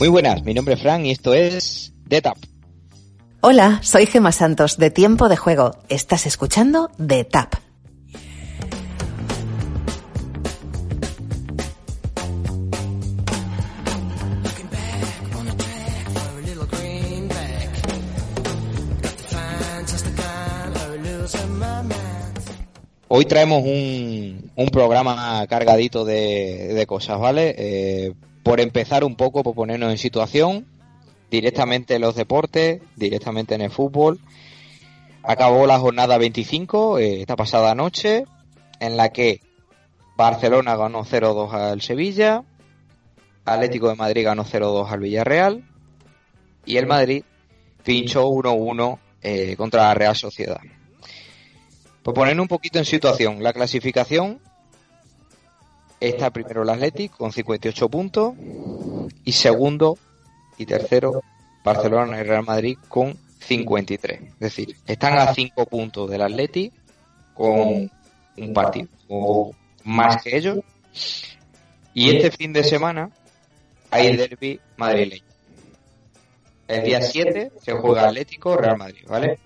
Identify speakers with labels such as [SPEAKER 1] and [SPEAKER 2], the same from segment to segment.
[SPEAKER 1] Muy buenas, mi nombre es Fran y esto es The Tap.
[SPEAKER 2] Hola, soy Gema Santos de Tiempo de Juego. Estás escuchando The Tap.
[SPEAKER 1] Hoy traemos un, un programa cargadito de, de cosas, ¿vale? Eh, por empezar un poco, por ponernos en situación, directamente en los deportes, directamente en el fútbol. Acabó la jornada 25, eh, esta pasada noche, en la que Barcelona ganó 0-2 al Sevilla, Atlético de Madrid ganó 0-2 al Villarreal y el Madrid pinchó 1-1 eh, contra la Real Sociedad. Por poner un poquito en situación, la clasificación está primero el Athletic con 58 puntos y segundo y tercero Barcelona y Real Madrid con 53. Es decir, están a 5 puntos del Athletic con un partido o más que ellos. Y este fin de semana hay derby madrileño. El día 7 se juega Atlético Real Madrid, ¿vale?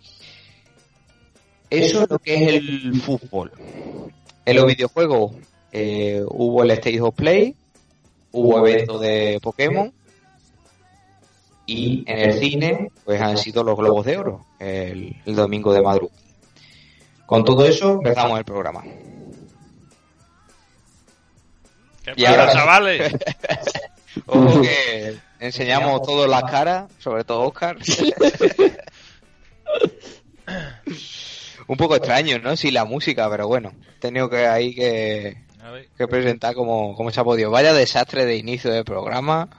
[SPEAKER 1] Eso es lo que es el fútbol. En los videojuegos eh, hubo el State of Play, hubo eventos de Pokémon y en el cine pues han sido los Globos de Oro el, el domingo de madrugada. Con todo eso empezamos el programa.
[SPEAKER 3] ¿Qué
[SPEAKER 1] Y
[SPEAKER 3] pasa,
[SPEAKER 1] ahora-
[SPEAKER 3] chavales?
[SPEAKER 1] Ojo que enseñamos todas las caras, sobre todo Oscar. Un poco extraño, ¿no? Sí, la música, pero bueno, he tenido que ahí que, que presentar como, como se ha podido. Vaya desastre de inicio del programa.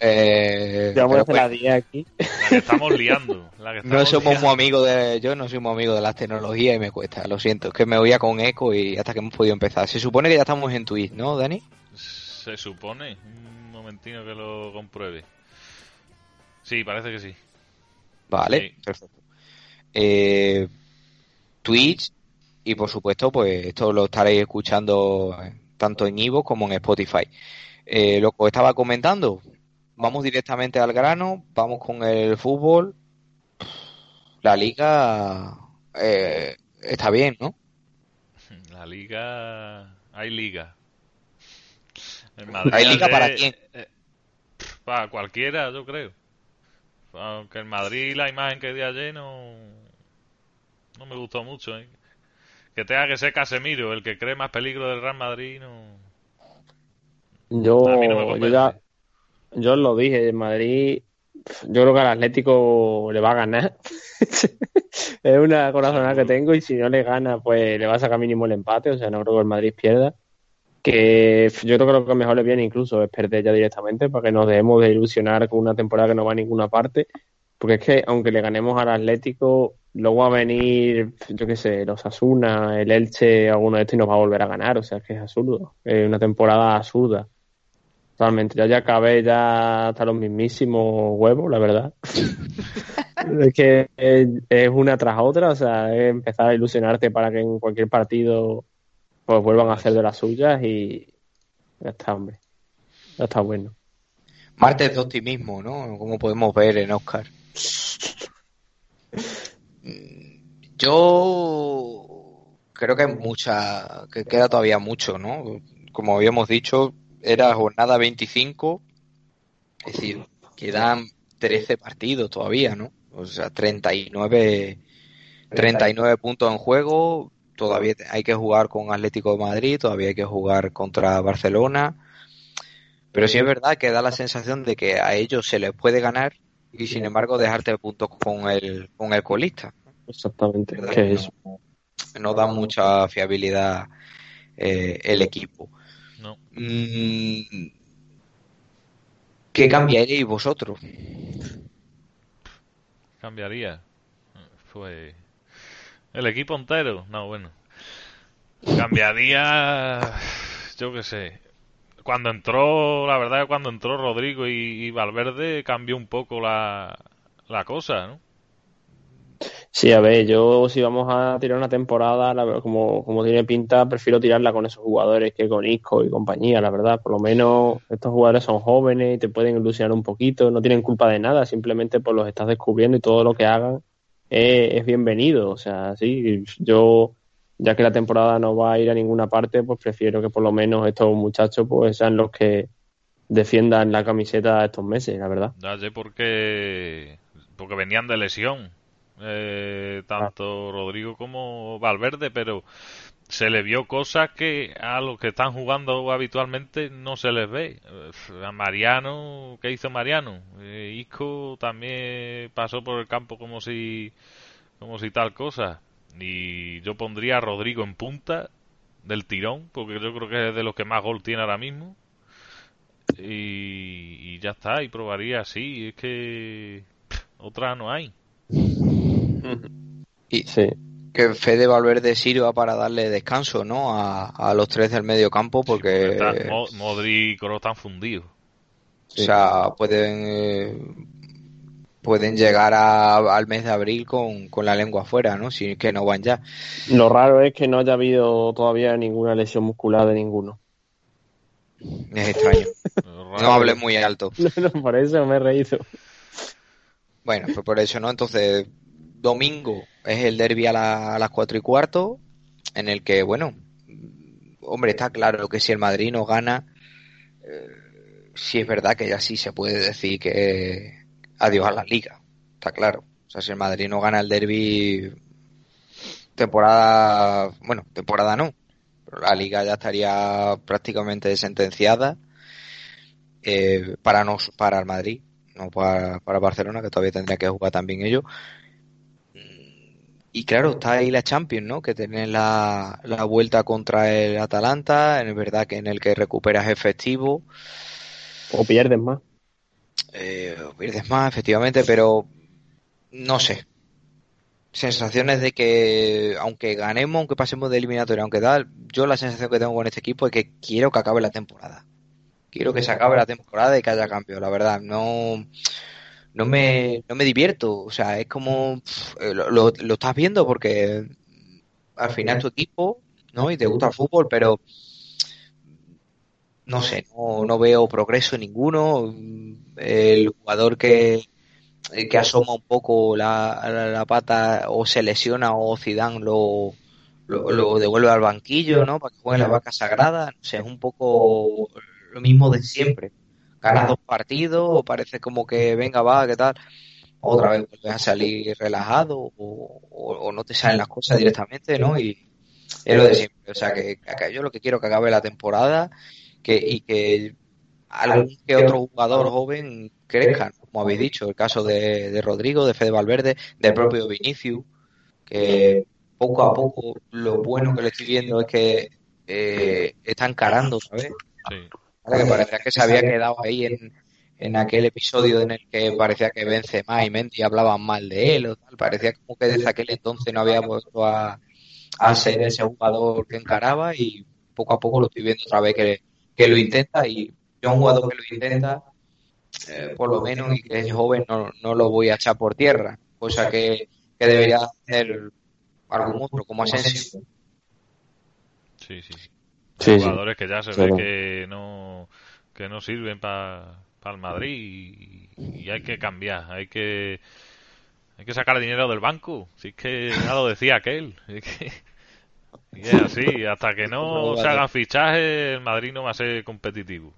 [SPEAKER 1] Eh,
[SPEAKER 4] las
[SPEAKER 1] bueno,
[SPEAKER 4] 10 aquí.
[SPEAKER 3] la que estamos liando. La que
[SPEAKER 1] no somos
[SPEAKER 3] liando.
[SPEAKER 1] muy amigos de. Yo no soy muy amigo de las tecnologías y me cuesta, lo siento. Es que me oía con eco y hasta que hemos podido empezar. Se supone que ya estamos en Twitch, ¿no, Dani?
[SPEAKER 3] Se supone. Un momentino que lo compruebe. Sí, parece que sí.
[SPEAKER 1] Vale,
[SPEAKER 3] Sí.
[SPEAKER 1] perfecto. Eh, Twitch y por supuesto, pues esto lo estaréis escuchando tanto en Ivo como en Spotify. Eh, lo que os estaba comentando, vamos directamente al grano, vamos con el fútbol. La liga eh, está bien, ¿no?
[SPEAKER 3] La liga. Hay liga.
[SPEAKER 1] ¿Hay liga para quién?
[SPEAKER 3] eh, para cualquiera, yo creo. Aunque el Madrid, la imagen que di ayer no. No me gustó mucho, ¿eh? Que tenga que ser Casemiro el que cree más peligro del Real Madrid, no.
[SPEAKER 4] Yo,
[SPEAKER 3] A mí no me
[SPEAKER 4] yo ya, yo lo dije, en Madrid, yo creo que al Atlético le va a ganar. es una corazonada que tengo y si no le gana, pues le va a sacar mínimo el empate, o sea, no creo que el Madrid pierda. Que yo creo que lo que mejor le viene incluso es perder ya directamente para que nos dejemos de ilusionar con una temporada que no va a ninguna parte. Porque es que aunque le ganemos al Atlético, luego va a venir, yo qué sé, los Asuna, el Elche, alguno de estos y nos va a volver a ganar. O sea, es que es absurdo. Es una temporada absurda. Totalmente. Ya ya acabé ya hasta los mismísimos huevos, la verdad. es que es, es una tras otra. O sea, es empezar a ilusionarte para que en cualquier partido pues vuelvan a hacer de las suyas y ya está, hombre. Ya está bueno.
[SPEAKER 1] Martes de optimismo, ¿no? Como podemos ver en Oscar. Yo creo que hay mucha, que queda todavía mucho, ¿no? Como habíamos dicho, era jornada 25, es decir, quedan 13 partidos todavía, ¿no? O sea, 39, 39 puntos en juego, todavía hay que jugar con Atlético de Madrid, todavía hay que jugar contra Barcelona. Pero sí es verdad que da la sensación de que a ellos se les puede ganar y sin embargo dejarte puntos con el, con el colista.
[SPEAKER 4] Exactamente.
[SPEAKER 1] ¿Verdad
[SPEAKER 4] Que es
[SPEAKER 1] no, no da mucha fiabilidad eh, el equipo.
[SPEAKER 3] No.
[SPEAKER 1] Mm, ¿Qué cambiaréis vosotros?
[SPEAKER 3] Cambiaría. Pues. El equipo entero. No, bueno. Cambiaría. Yo qué sé. Cuando entró, la verdad, que cuando entró Rodrigo y, Valverde cambió un poco la, la cosa, ¿no?
[SPEAKER 4] Sí, a ver, yo si vamos a tirar una temporada, como, como tiene pinta, prefiero tirarla con esos jugadores que con Isco y compañía, la verdad. Por lo menos estos jugadores son jóvenes y te pueden ilusionar un poquito, no tienen culpa de nada, simplemente pues los estás descubriendo y todo lo que hagan es, bienvenido. O sea, sí, yo, ya que la temporada no va a ir a ninguna parte, pues prefiero que por lo menos estos muchachos pues sean los que defiendan la camiseta estos meses, la verdad.
[SPEAKER 3] Ya sé porque, porque venían de lesión eh, tanto Rodrigo como Valverde, pero se le vio cosas que a los que están jugando habitualmente no se les ve. A Mariano, ¿qué hizo Mariano? Eh, Isco también pasó por el campo como si, como si tal cosa. Y yo pondría a Rodrigo en punta del tirón, porque yo creo que es de los que más gol tiene ahora mismo. Y, y ya está, y probaría así. Es que otra no hay.
[SPEAKER 1] Y que Fede Valverde sirva para darle descanso, ¿no? A, los tres del medio campo, porque.
[SPEAKER 3] Modri y Kroos están fundidos.
[SPEAKER 1] O sea, pueden. Pueden llegar al mes de abril con, la lengua afuera, ¿no? Si que no van ya.
[SPEAKER 4] Lo raro es que no haya habido todavía ninguna lesión muscular de ninguno.
[SPEAKER 1] Es extraño. no hables muy alto.
[SPEAKER 4] No, por eso me he reído.
[SPEAKER 1] Bueno, pues por eso, ¿no? Entonces, domingo es el derby a, las cuatro y cuarto, en el que, bueno, hombre, está claro que si el Madrid no gana, eh, sí es verdad que ya sí se puede decir que adiós a la liga, está claro. O sea, si el Madrid no gana el derby, temporada, bueno, temporada no, pero la liga ya estaría prácticamente sentenciada eh, para, nos, para el Madrid no para, para Barcelona, que todavía tendría que jugar también ellos. Y claro, está ahí la Champions, ¿no? Que tenés la, la vuelta contra el Atalanta, es verdad que en el que recuperas efectivo.
[SPEAKER 4] O pierdes más.
[SPEAKER 1] Eh, más, efectivamente, pero no sé. Sensaciones de que, aunque ganemos, aunque pasemos de eliminatoria, aunque tal, yo la sensación que tengo con este equipo es que quiero que acabe la temporada quiero que se acabe la temporada y que haya cambio, la verdad. No, no, me, no me divierto. O sea, es como. Eh, lo, lo, estás viendo porque al final tu equipo, ¿no? Y te gusta el fútbol, pero. No sé, no, no veo progreso ninguno. El jugador que, que asoma un poco la, la, pata o se lesiona o Zidane lo, lo, devuelve al banquillo, ¿no? Para que juegue la vaca sagrada. No sé, es un poco lo mismo de siempre. Ganas dos partidos, o parece como que venga, va, ¿qué tal? Otra vez vuelves a salir relajado o, no te salen las cosas directamente, ¿no? Y es lo de siempre. O sea, que, yo lo que quiero que acabe la temporada que, y que algún que otro jugador joven crezca, como habéis dicho, el caso de, Rodrigo, de Fede Valverde, del propio Vinicius, que poco a poco lo bueno que le estoy viendo es que eh, está encarando, ¿sabes? Sí que parecía que se había quedado ahí en, en aquel episodio en el que parecía que Benzema y Mendy hablaban mal de él o tal. Parecía como que desde aquel entonces no había vuelto a, a ser ese jugador que encaraba y poco a poco lo estoy viendo otra vez que, que lo intenta y yo un jugador que lo intenta eh, por lo menos y que es joven no, no lo voy a echar por tierra cosa que, que debería hacer algún otro como Asensio
[SPEAKER 3] sí, sí jugadores que ya se ve que no, que no sirven para el Madrid y, hay que cambiar, hay que hay que sacar dinero del banco. Si es que ya lo decía aquel. y es así, hasta que no se hagan fichajes, el Madrid no va a ser competitivo.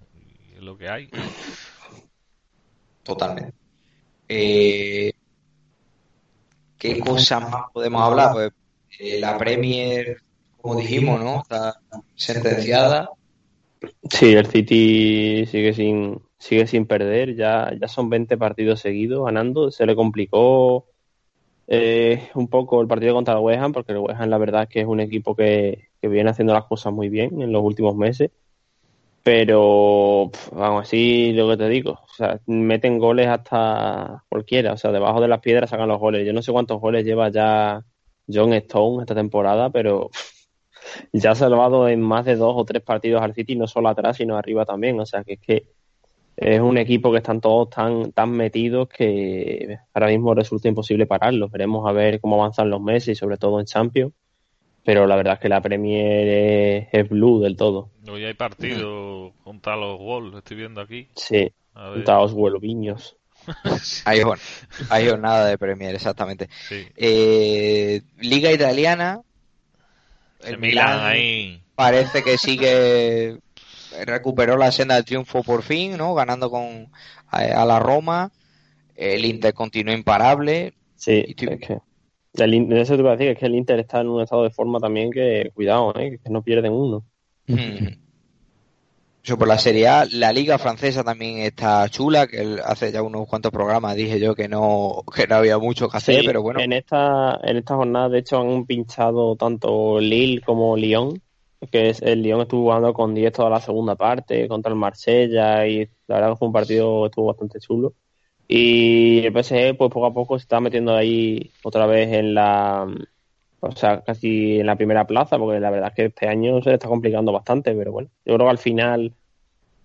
[SPEAKER 3] Y es lo que hay.
[SPEAKER 1] Totalmente. Eh, ¿Qué cosas más podemos hablar? Pues eh, la Premier como dijimos, ¿no? Está sentenciada.
[SPEAKER 4] Sí, el City sigue sin sigue sin perder, ya, ya son 20 partidos seguidos ganando, se le complicó eh, un poco el partido contra el West Ham, porque el West Ham la verdad es que es un equipo que, viene haciendo las cosas muy bien en los últimos meses, pero vamos, así lo que te digo, o sea, meten goles hasta cualquiera, o sea, debajo de las piedras sacan los goles, yo no sé cuántos goles lleva ya John Stone esta temporada, pero ya ha salvado en más de dos o tres partidos al City, no solo atrás, sino arriba también. O sea, que es que es un equipo que están todos tan, tan metidos que ahora mismo resulta imposible pararlos. Veremos a ver cómo avanzan los meses y sobre todo en Champions. Pero la verdad es que la Premier es, blue del todo.
[SPEAKER 3] Hoy hay partido contra los Wolves, estoy viendo aquí.
[SPEAKER 4] Sí, contra los Wolviños.
[SPEAKER 1] hay, hay jornada de Premier, exactamente. Eh, Liga Italiana.
[SPEAKER 3] El, Milan ahí.
[SPEAKER 1] Parece que sigue recuperó la senda del triunfo por fin, ¿no? Ganando con a, la Roma. El Inter continuó imparable.
[SPEAKER 4] Sí, es que el, eso te iba a decir, es que el Inter está en un estado de forma también que, cuidado, ¿eh? que no pierden uno.
[SPEAKER 1] Eso por la Serie A, la Liga Francesa también está chula, que hace ya unos cuantos programas dije yo que no, que no había mucho que hacer, pero bueno.
[SPEAKER 4] En esta, en esta jornada, de hecho, han pinchado tanto Lille como Lyon que es, el Lyon estuvo jugando con 10 toda la segunda parte contra el Marsella y la verdad que fue un partido estuvo bastante chulo. Y el PSG pues poco a poco se está metiendo ahí otra vez en la o sea, casi en la primera plaza, porque la verdad es que este año se le está complicando bastante, pero bueno, yo creo que al final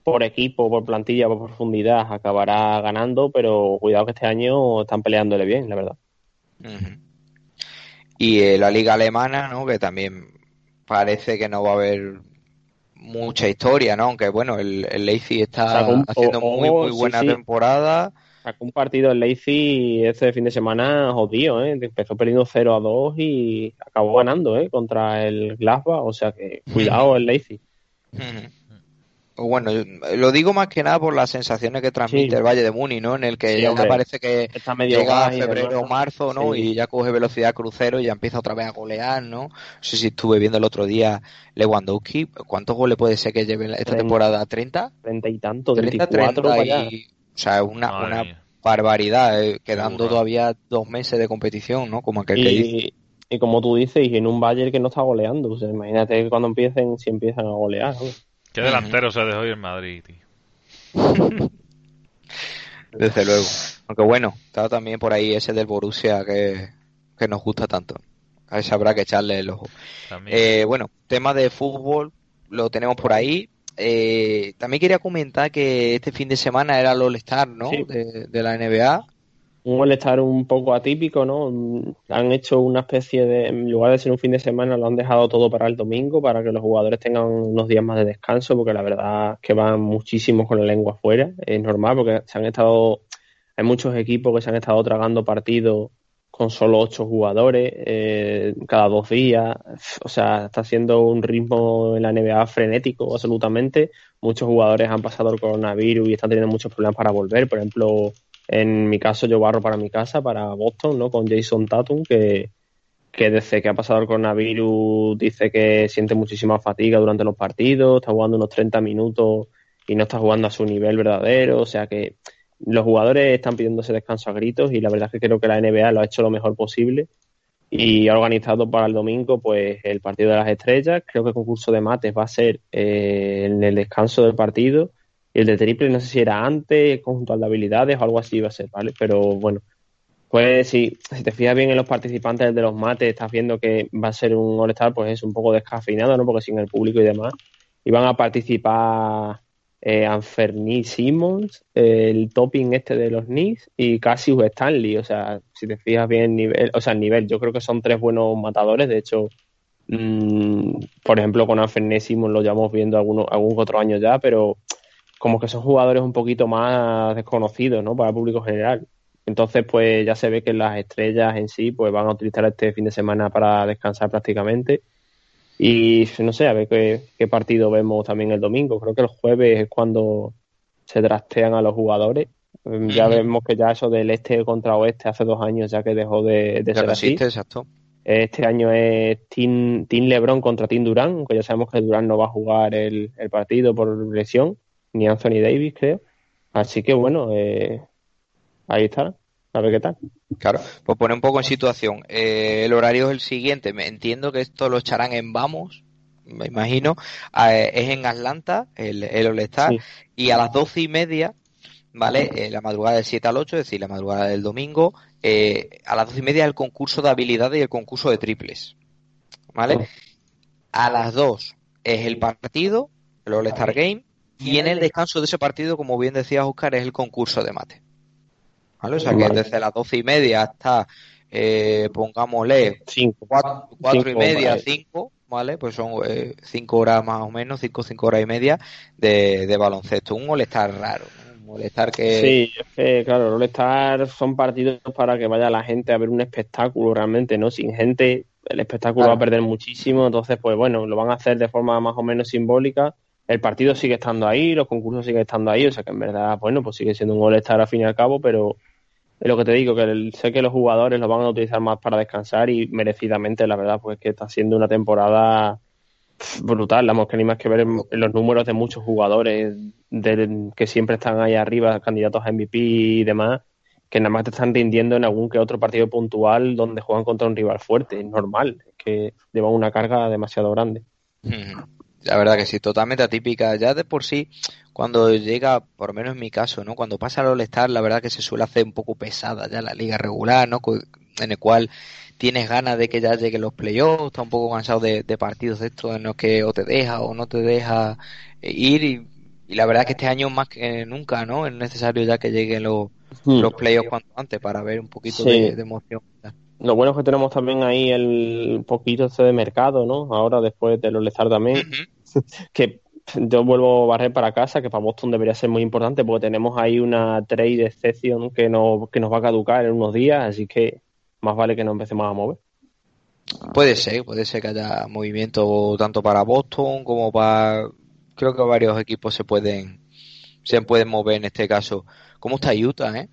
[SPEAKER 4] por equipo, por plantilla, por profundidad acabará ganando, pero cuidado que este año están peleándole bien, la verdad.
[SPEAKER 1] Y eh, la liga alemana, ¿no? Que también parece que no va a haber mucha historia, ¿no? Aunque bueno, el, el está haciendo muy, muy buena temporada.
[SPEAKER 4] Sacó un partido el Leipzig este fin de semana jodido, ¿eh? Empezó perdiendo 0 a 2 y acabó ganando, ¿eh? Contra el Glasgow, o sea que cuidado el Leipzig.
[SPEAKER 1] Bueno, lo digo más que nada por las sensaciones que transmite el Valle de Muni, ¿no? En el que ya parece que
[SPEAKER 4] Está medio
[SPEAKER 1] llega a febrero o marzo, ¿no? Y ya coge velocidad crucero y ya empieza otra vez a golear, ¿no? No sé si estuve viendo el otro día Lewandowski. ¿Cuántos goles puede ser que lleve esta temporada? ¿30?
[SPEAKER 4] 30 y tanto, 30, 30
[SPEAKER 1] y, O sea, una, una barbaridad, eh, quedando todavía dos meses de competición, ¿no? Como aquel y, que dice.
[SPEAKER 4] Y como tú dices, y en un Bayern que no está goleando. O sea, imagínate cuando empiecen, si empiezan a golear, ¿no?
[SPEAKER 3] ¿Qué delantero se dejó hoy en Madrid, tío?
[SPEAKER 1] Desde luego. Aunque bueno, estaba también por ahí ese del Borussia que, nos gusta tanto. A ese habrá que echarle el ojo. Eh, bueno, tema de fútbol lo tenemos por ahí. Eh, también quería comentar que este fin de semana era el All-Star, ¿no? De, de, la NBA
[SPEAKER 4] un all un poco atípico, ¿no? Han hecho una especie de, en lugar de ser un fin de semana, lo han dejado todo para el domingo, para que los jugadores tengan unos días más de descanso, porque la verdad es que van muchísimos con la lengua afuera. Es normal, porque se han estado, hay muchos equipos que se han estado tragando partidos con solo ocho jugadores eh, cada dos días. O sea, está siendo un ritmo en la NBA frenético, absolutamente. Muchos jugadores han pasado el coronavirus y están teniendo muchos problemas para volver. Por ejemplo, en mi caso, yo barro para mi casa, para Boston, ¿no? Con Jason Tatum, que, que desde que ha pasado el coronavirus dice que siente muchísima fatiga durante los partidos, está jugando unos 30 minutos y no está jugando a su nivel verdadero, o sea que los jugadores están pidiendo ese descanso a gritos y la verdad es que creo que la NBA lo ha hecho lo mejor posible y ha organizado para el domingo pues el partido de las estrellas, creo que el concurso de mates va a ser eh, en el descanso del partido y el de triple no sé si era antes, conjunto de habilidades o algo así iba a ser, ¿vale? Pero bueno, pues si, si te fijas bien en los participantes de los mates, estás viendo que va a ser un All-Star, pues es un poco descafeinado, ¿no? Porque sin el público y demás. Y van a participar eh, Anferni Simmons, el topping este de los Knicks y Cassius Stanley. O sea, si te fijas bien, nivel, o sea, el nivel, yo creo que son tres buenos matadores. De hecho, mmm, por ejemplo, con Anferni Simmons lo llevamos viendo algunos, algún otro año ya, pero como que son jugadores un poquito más desconocidos, ¿no? Para el público general. Entonces, pues ya se ve que las estrellas en sí, pues van a utilizar este fin de semana para descansar prácticamente. Y no sé, a ver qué, partido vemos también el domingo. Creo que el jueves es cuando se trastean a los jugadores. Mm, ya vemos que ya eso del este contra oeste hace dos años ya que dejó de, ser así.
[SPEAKER 1] exacto.
[SPEAKER 4] Este año es Team, Team LeBron contra Team Durán, aunque ya sabemos que Durán no va a jugar el partido por lesión ni Anthony Davis, creo. Así que bueno, eh, ahí está. A ver qué tal.
[SPEAKER 1] Claro, pues pone un poco en situación. Eh, el horario es el siguiente. Me entiendo que esto lo echarán en Vamos, me imagino. Eh, es en Atlanta, el, el All-Star. Y a las doce y media, ¿vale? la madrugada del 7 al 8, es decir, la madrugada del domingo. a las doce y media el concurso de habilidades y el concurso de triples. ¿Vale? A las dos es el partido, el All-Star Game Y en el descanso de ese partido, como bien decía Oscar, es el concurso de mate. ¿Vale? O sea que desde las doce y media hasta, eh, pongámosle,
[SPEAKER 4] Cinco.
[SPEAKER 1] cuatro, cuatro y media,
[SPEAKER 4] vale.
[SPEAKER 1] cinco, ¿vale? Pues son eh, cinco horas más o menos, cinco, cinco horas y media de, de baloncesto. Un molestar raro, ¿no? Un molestar que...
[SPEAKER 4] Sí, es que, claro, el All-Star son partidos para que vaya la gente a ver un espectáculo realmente, ¿no? Sin gente, el espectáculo
[SPEAKER 1] Claro.
[SPEAKER 4] va a perder muchísimo, entonces, pues bueno, lo van a hacer de forma más o menos simbólica. El partido sigue estando ahí, los concursos siguen estando ahí, o sea que en verdad, bueno, pues sigue siendo un All-Star al fin y al cabo, pero es lo que te digo, que sé que los jugadores lo van a utilizar más para descansar y merecidamente, la verdad, pues que está siendo una temporada brutal. Vamos, que ni más que ver los números de muchos jugadores que siempre están ahí arriba, candidatos a MVP y demás, que nada más te están rindiendo en algún que otro partido puntual donde juegan contra un rival fuerte. Es normal, que llevan una carga demasiado grande.
[SPEAKER 1] La verdad que sí, totalmente atípica. Ya de por sí, cuando llega, por lo menos en mi caso, ¿no? Cuando pasa el All-Star, la verdad que se suele hacer un poco pesada ya la liga regular, ¿no? En el cual tienes ganas de que ya lleguen los playoffs, estás un poco cansado de, de partidos de estos en los que o te deja o no te deja eh, ir y, y la verdad que este año más que nunca, ¿no? Es necesario ya que lleguen los, los playoffs cuanto antes para ver un poquito
[SPEAKER 4] Hmm. Sí.
[SPEAKER 1] de, de emoción.
[SPEAKER 4] Lo bueno es que tenemos también ahí el poquito este de mercado, ¿no? Ahora después del All-Star también,
[SPEAKER 1] Ujú.
[SPEAKER 4] que yo vuelvo a barrer para casa, que para Boston debería ser muy importante porque tenemos ahí una trade exception que, no, que nos va a caducar en unos días, así que más vale que nos empecemos a mover.
[SPEAKER 1] Puede ser, puede ser que haya movimiento tanto para Boston como para... Creo que varios equipos se pueden se pueden mover en este caso. ¿Cómo está Utah, eh?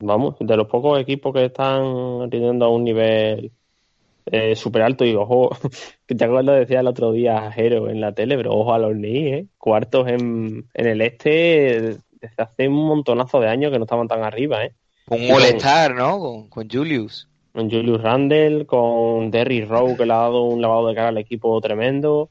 [SPEAKER 4] Vamos, de los pocos equipos que están rindiendo a un nivel eh, súper alto y ojo, que te acuerdas decía el otro día Jero en la tele, pero ojo a los Knicks, ¿eh? Cuartos en, en el este desde hace un montonazo de años que no estaban tan arriba, ¿eh?
[SPEAKER 1] Un
[SPEAKER 4] Sí,
[SPEAKER 1] molestar, ¿no? Con, con Julius.
[SPEAKER 4] Con Julius Randle, con Derry Rowe, que le ha dado un lavado de cara al equipo tremendo.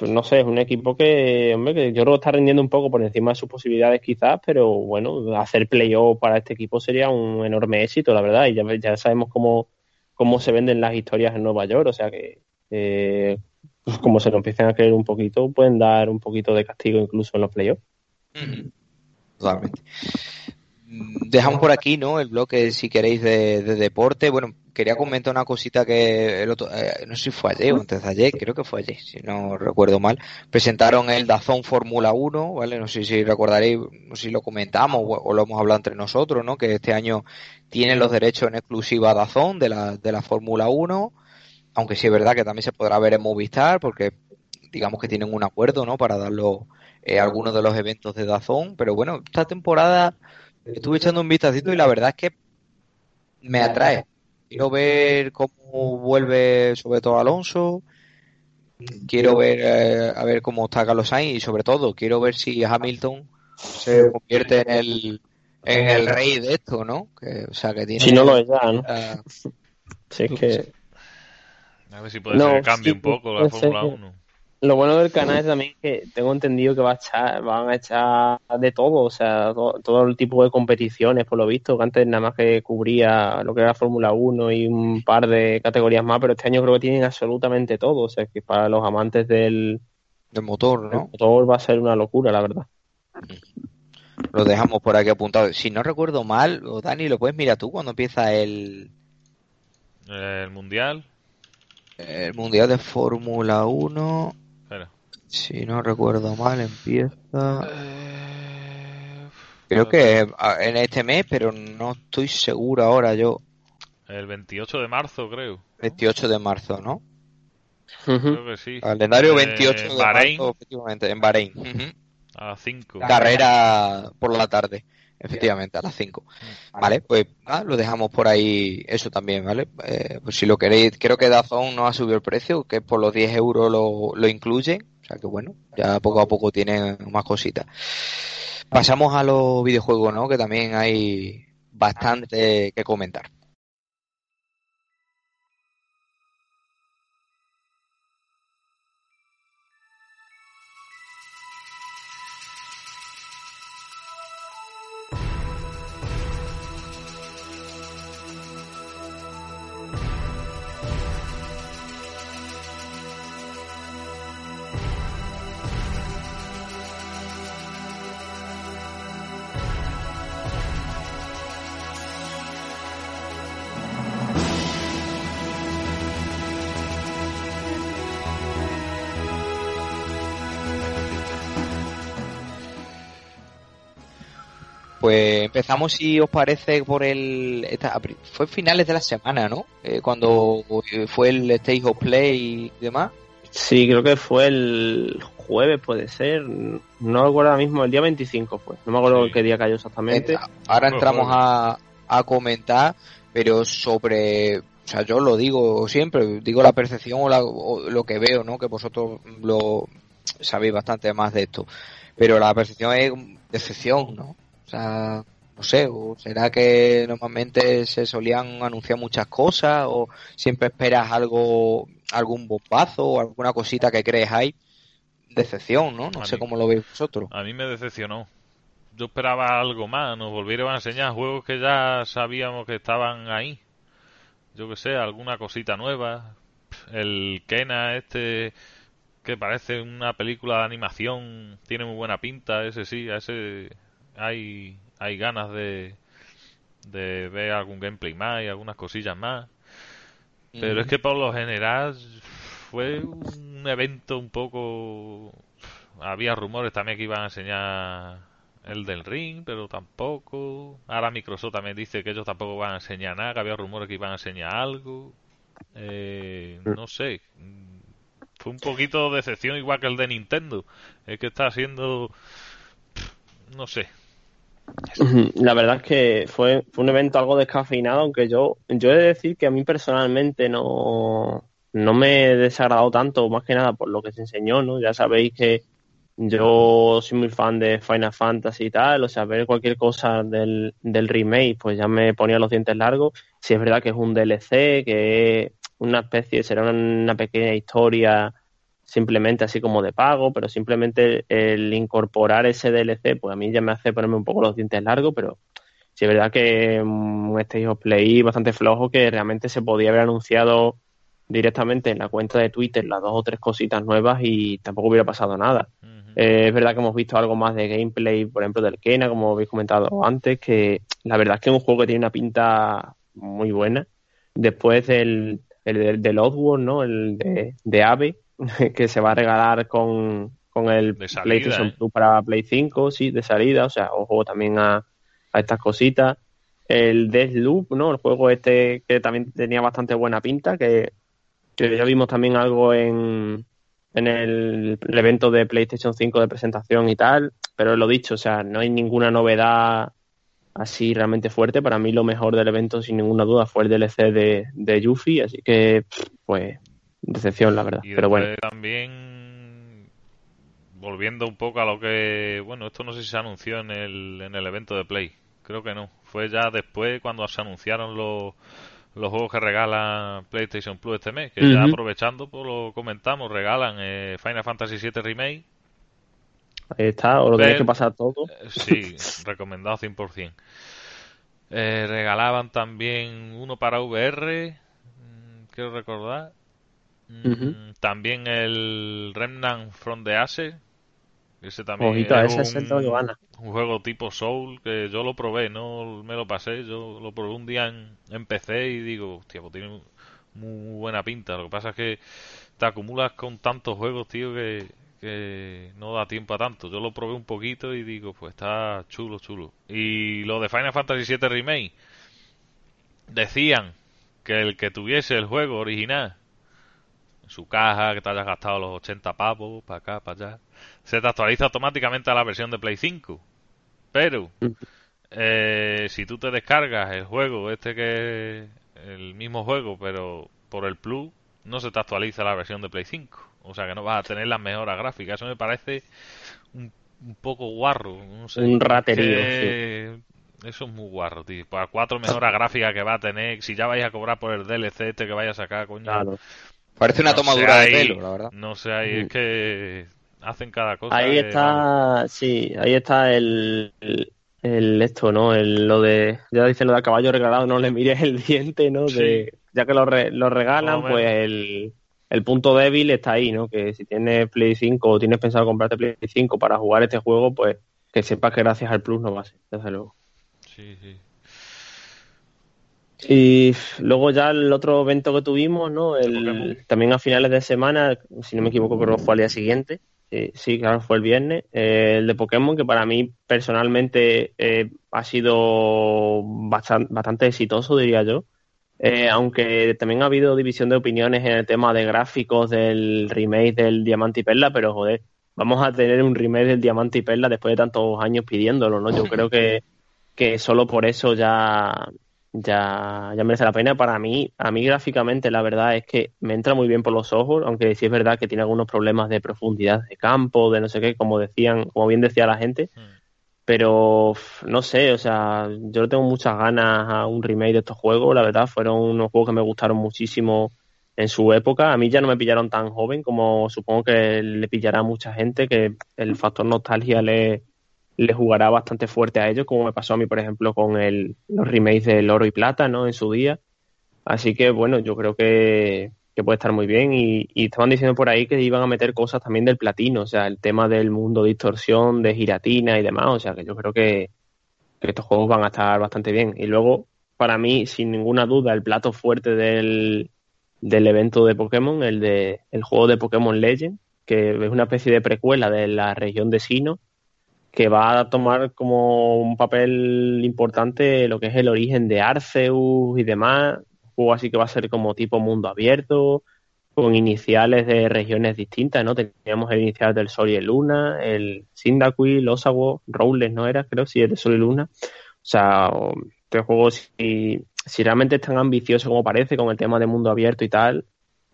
[SPEAKER 4] No sé, es un equipo que, hombre, que yo creo que está rindiendo un poco por encima de sus posibilidades quizás, pero bueno, hacer playoff para este equipo sería un enorme éxito, la verdad, y ya, ya sabemos cómo, cómo se venden las historias en Nueva York, o sea que eh, pues como se lo empiecen a creer un poquito, pueden dar un poquito de castigo incluso en los playoffs.
[SPEAKER 1] Totalmente. Mm, Dejamos por aquí, ¿no? El bloque, si queréis, de, de deporte. Bueno, quería comentar una cosita que el otro, eh, no sé si fue ayer o antes de ayer, creo que fue ayer, si no recuerdo mal. Presentaron el Dazón Fórmula 1, ¿vale? No sé si recordaréis, no sé si lo comentamos o, o lo hemos hablado entre nosotros, ¿no? Que este año tienen los derechos en exclusiva Dazón de la, de la Fórmula 1, aunque sí es verdad que también se podrá ver en Movistar, porque digamos que tienen un acuerdo, ¿no? Para darlo eh, algunos de los eventos de Dazón, pero bueno, esta temporada estuve echando un vistacito y la verdad es que me atrae. Quiero ver cómo vuelve sobre todo Alonso, quiero ver eh, a ver cómo está Carlos Sainz y sobre todo quiero ver si Hamilton se convierte en el en el rey de esto, ¿no? Que, o sea, que tiene
[SPEAKER 4] Si no lo es ya, ¿no?
[SPEAKER 1] eh,
[SPEAKER 4] Si es que
[SPEAKER 3] A ver si puede
[SPEAKER 4] No,
[SPEAKER 3] ser que cambie
[SPEAKER 4] sí,
[SPEAKER 3] un poco la Fórmula
[SPEAKER 4] que-
[SPEAKER 3] 1.
[SPEAKER 4] Lo bueno del canal es también que tengo entendido que va a echar, van a echar de todo, o sea, to- todo, el tipo de competiciones, por lo visto, que antes nada más que cubría lo que era Fórmula 1 y un par de categorías más, pero este año creo que tienen absolutamente todo, o sea, que para los amantes del,
[SPEAKER 1] del motor, ¿no?
[SPEAKER 4] motor va a ser una locura, la verdad.
[SPEAKER 1] Lo dejamos por aquí apuntado. Si no recuerdo mal, o Dani, lo puedes mirar tú cuando empieza el,
[SPEAKER 3] El Mundial.
[SPEAKER 1] el Mundial de Fórmula 1. Si no recuerdo mal, empieza.
[SPEAKER 3] Eh,
[SPEAKER 1] Creo que en este mes, pero no estoy seguro ahora yo.
[SPEAKER 3] El 28 de marzo, creo.
[SPEAKER 1] 28 de marzo, ¿no?
[SPEAKER 3] Creo que sí.
[SPEAKER 1] Calendario
[SPEAKER 3] Eh,
[SPEAKER 1] 28 de
[SPEAKER 3] Bahrein.
[SPEAKER 1] marzo, efectivamente, en Bahrein.
[SPEAKER 3] A las 5.
[SPEAKER 1] Carrera por la tarde, efectivamente, a las 5. Vale, pues ah, lo dejamos por ahí, eso también, ¿vale? Eh, pues si lo queréis, creo que Dazón no ha subido el precio, que por los 10 euros lo, lo incluye, o sea que bueno, ya poco a poco tienen más cositas. Pasamos a los videojuegos, ¿no? Que también hay bastante que comentar. Pues empezamos, si os parece, por el. esta- fue finales de la semana, ¿no? Eh, cuando fue el Stage of Play y demás.
[SPEAKER 4] Sí, creo que fue el jueves, puede ser. No recuerdo ahora mismo, el día 25 fue. No me acuerdo
[SPEAKER 3] Sí.
[SPEAKER 4] qué día cayó exactamente.
[SPEAKER 1] Eh, Ahora entramos a, a comentar, pero sobre. O sea, yo lo digo siempre, digo la percepción o, la- o lo que veo, ¿no? Que vosotros lo sabéis bastante más de esto. Pero la percepción es decepción, ¿no? O sea, no sé, o será que normalmente se solían anunciar muchas cosas o siempre esperas algo, algún bombazo o alguna cosita que crees hay. Decepción, ¿no? No
[SPEAKER 3] A
[SPEAKER 1] sé
[SPEAKER 3] mí-
[SPEAKER 1] cómo lo veis vosotros.
[SPEAKER 3] A mí me decepcionó. Yo esperaba algo más, nos volvieron a enseñar juegos que ya sabíamos que estaban ahí. Yo que sé, alguna cosita nueva. El Kena este que parece una película de animación, tiene muy buena pinta, ese sí, a ese hay hay ganas de de ver algún gameplay más y algunas cosillas más. Pero es que por lo general fue un evento un poco... Había rumores también que iban a enseñar el del ring, pero tampoco. Ahora Microsoft también dice que ellos tampoco van a enseñar nada, que había rumores que iban a enseñar algo. Eh, no sé. Fue un poquito de decepción igual que el de Nintendo. Es que está haciendo... No sé.
[SPEAKER 4] La verdad es que fue, fue un evento algo descafeinado, aunque yo, yo he de decir que a mí personalmente no, no me he desagradado tanto, más que nada por lo que se enseñó, ¿no? Ya sabéis que yo soy muy fan de Final Fantasy y tal, o sea, ver cualquier cosa del, del remake, pues ya me ponía los dientes largos. Si es verdad que es un DLC, que es una especie, será una, una pequeña historia simplemente así como de pago, pero simplemente el incorporar ese DLC, pues a mí ya me hace ponerme un poco los dientes largos, pero sí es verdad que mm, Stage of Play bastante flojo que realmente se podía haber anunciado directamente en la cuenta de Twitter las dos o tres cositas nuevas y tampoco hubiera pasado nada. Eh, es verdad que hemos visto algo más de gameplay, por ejemplo, del Kena, como habéis comentado antes, que la verdad es que es un juego que tiene una pinta muy buena. Después del, el del, del Oddworld, ¿no? El de, de Ave, que se va a regalar con, con el
[SPEAKER 3] salida,
[SPEAKER 4] PlayStation
[SPEAKER 3] ¿eh?
[SPEAKER 4] Plus para Play 5, sí, de salida, o sea, ojo también a, a estas cositas. El Deathloop, ¿no? El juego este que también tenía bastante buena pinta, que, que ya vimos también algo en, en el, el evento de PlayStation 5 de presentación y tal, pero lo dicho, o sea, no hay ninguna novedad así realmente fuerte. Para mí lo mejor del evento, sin ninguna duda, fue el DLC de, de Yuffie, así que, pues, decepción, la verdad.
[SPEAKER 3] Y
[SPEAKER 4] Pero bueno,
[SPEAKER 3] también, volviendo un poco a lo que, bueno, esto no sé si se anunció en el, en el evento de Play, creo que no, fue ya después cuando se anunciaron los, los juegos que regala PlayStation Plus este mes, que ya aprovechando, pues lo comentamos, regalan eh, Final Fantasy VII Remake,
[SPEAKER 4] ahí está, o lo tenéis que pasar todo.
[SPEAKER 3] eh, sí, recomendado 100%. Eh, regalaban también uno para VR, mm, quiero recordar. Mm. También el Remnant from the Ashes. Ese también
[SPEAKER 4] Ojito,
[SPEAKER 3] es
[SPEAKER 4] ese es el tengo ganas.
[SPEAKER 3] un juego tipo Soul que yo lo probé, no me lo pasé. Yo lo probé un día en, en PC y digo, hostia, pues tiene muy buena pinta. Lo que pasa es que te acumulas con tantos juegos, tío, que, que no da tiempo a tanto. Yo lo probé un poquito y digo, pues está chulo, chulo. Y lo de Final Fantasy VII Remake, decían que el que tuviese el juego original su caja, que te hayas gastado los 80 pavos, para acá, para allá, se te actualiza automáticamente a la versión de Play 5. Pero, eh, si tú te descargas el juego, este que es el mismo juego, pero por el Plus, no se te actualiza la versión de Play 5. O sea que no vas a tener las mejoras gráficas. Eso me parece un, un poco guarro. No sé,
[SPEAKER 4] Un raterío,
[SPEAKER 3] que Eso es muy guarro, tío. Para cuatro mejoras gráficas que va a tener, si ya vais a cobrar por el DLC este que vaya a sacar, coño.
[SPEAKER 4] Claro.
[SPEAKER 1] Parece una
[SPEAKER 3] no
[SPEAKER 1] tomadura de
[SPEAKER 3] ahí-
[SPEAKER 1] pelo, la verdad.
[SPEAKER 3] No sé, ahí es
[SPEAKER 4] Mm.
[SPEAKER 3] que hacen cada cosa.
[SPEAKER 4] Ahí
[SPEAKER 3] que,
[SPEAKER 4] está, sí, ahí está el, el, el esto, ¿no? El, lo de, ya dicen lo de caballo regalado, no le mires el diente, ¿no? De, ya que lo, re- lo regalan, pues el, el punto débil está ahí, ¿no? Que si tienes Play 5 o tienes pensado comprarte Play 5 para jugar este juego, pues que sepas que gracias al Plus no va a ser, desde luego.
[SPEAKER 3] Sí, sí.
[SPEAKER 4] Y luego ya el otro evento que tuvimos, ¿no? El, también a finales de semana, si no me equivoco, creo que fue al día siguiente, Sí, sí, claro, fue el viernes. Eh, el de Pokémon, que para mí personalmente eh, ha sido bastante, bastante exitoso, diría yo. Eh, aunque también ha habido división de opiniones en el tema de gráficos del remake del Diamante y Perla, pero joder, vamos a tener un remake del Diamante y Perla después de tantos años pidiéndolo, ¿no? Yo creo que, que solo por eso ya, ya, ya merece la pena. Para mí, a mí gráficamente la verdad es que me entra muy bien por los ojos, aunque sí es verdad que tiene algunos problemas de profundidad de campo, de no sé qué, como decían, como bien decía la gente.
[SPEAKER 3] Mm.
[SPEAKER 4] Pero no sé, o sea, yo tengo muchas ganas a un remake de estos juegos, la verdad, fueron unos juegos que me gustaron muchísimo en su época. A mí ya no me pillaron tan joven como supongo que le pillará a mucha gente, que el factor nostalgia le, le jugará bastante fuerte a ellos, como me pasó a mí, por ejemplo, con el, los remakes del Oro y Plata, ¿no? En su día. Así que, bueno, yo creo que, que puede estar muy bien. Y, estaban diciendo por ahí que iban a meter cosas también del platino, o sea, el tema del mundo de distorsión, de giratina y demás. O sea, que yo creo que, que estos juegos van a estar bastante bien. Y luego, para mí, sin ninguna duda, el plato fuerte del, del evento de Pokémon, el de el juego de Pokémon Legend, que es una especie de precuela de la región de Sino, que va a tomar como un papel importante lo que es el origen de Arceus y demás. Un juego así que va a ser como tipo mundo abierto, con iniciales de regiones distintas, ¿no? Teníamos el inicial del Sol y el Luna, el Cyndaquil, Osawo, Rowles, ¿no era? Creo, sí, el de Sol y Luna. O sea, este juego, si, si realmente es tan ambicioso como parece, con el tema de mundo abierto y tal,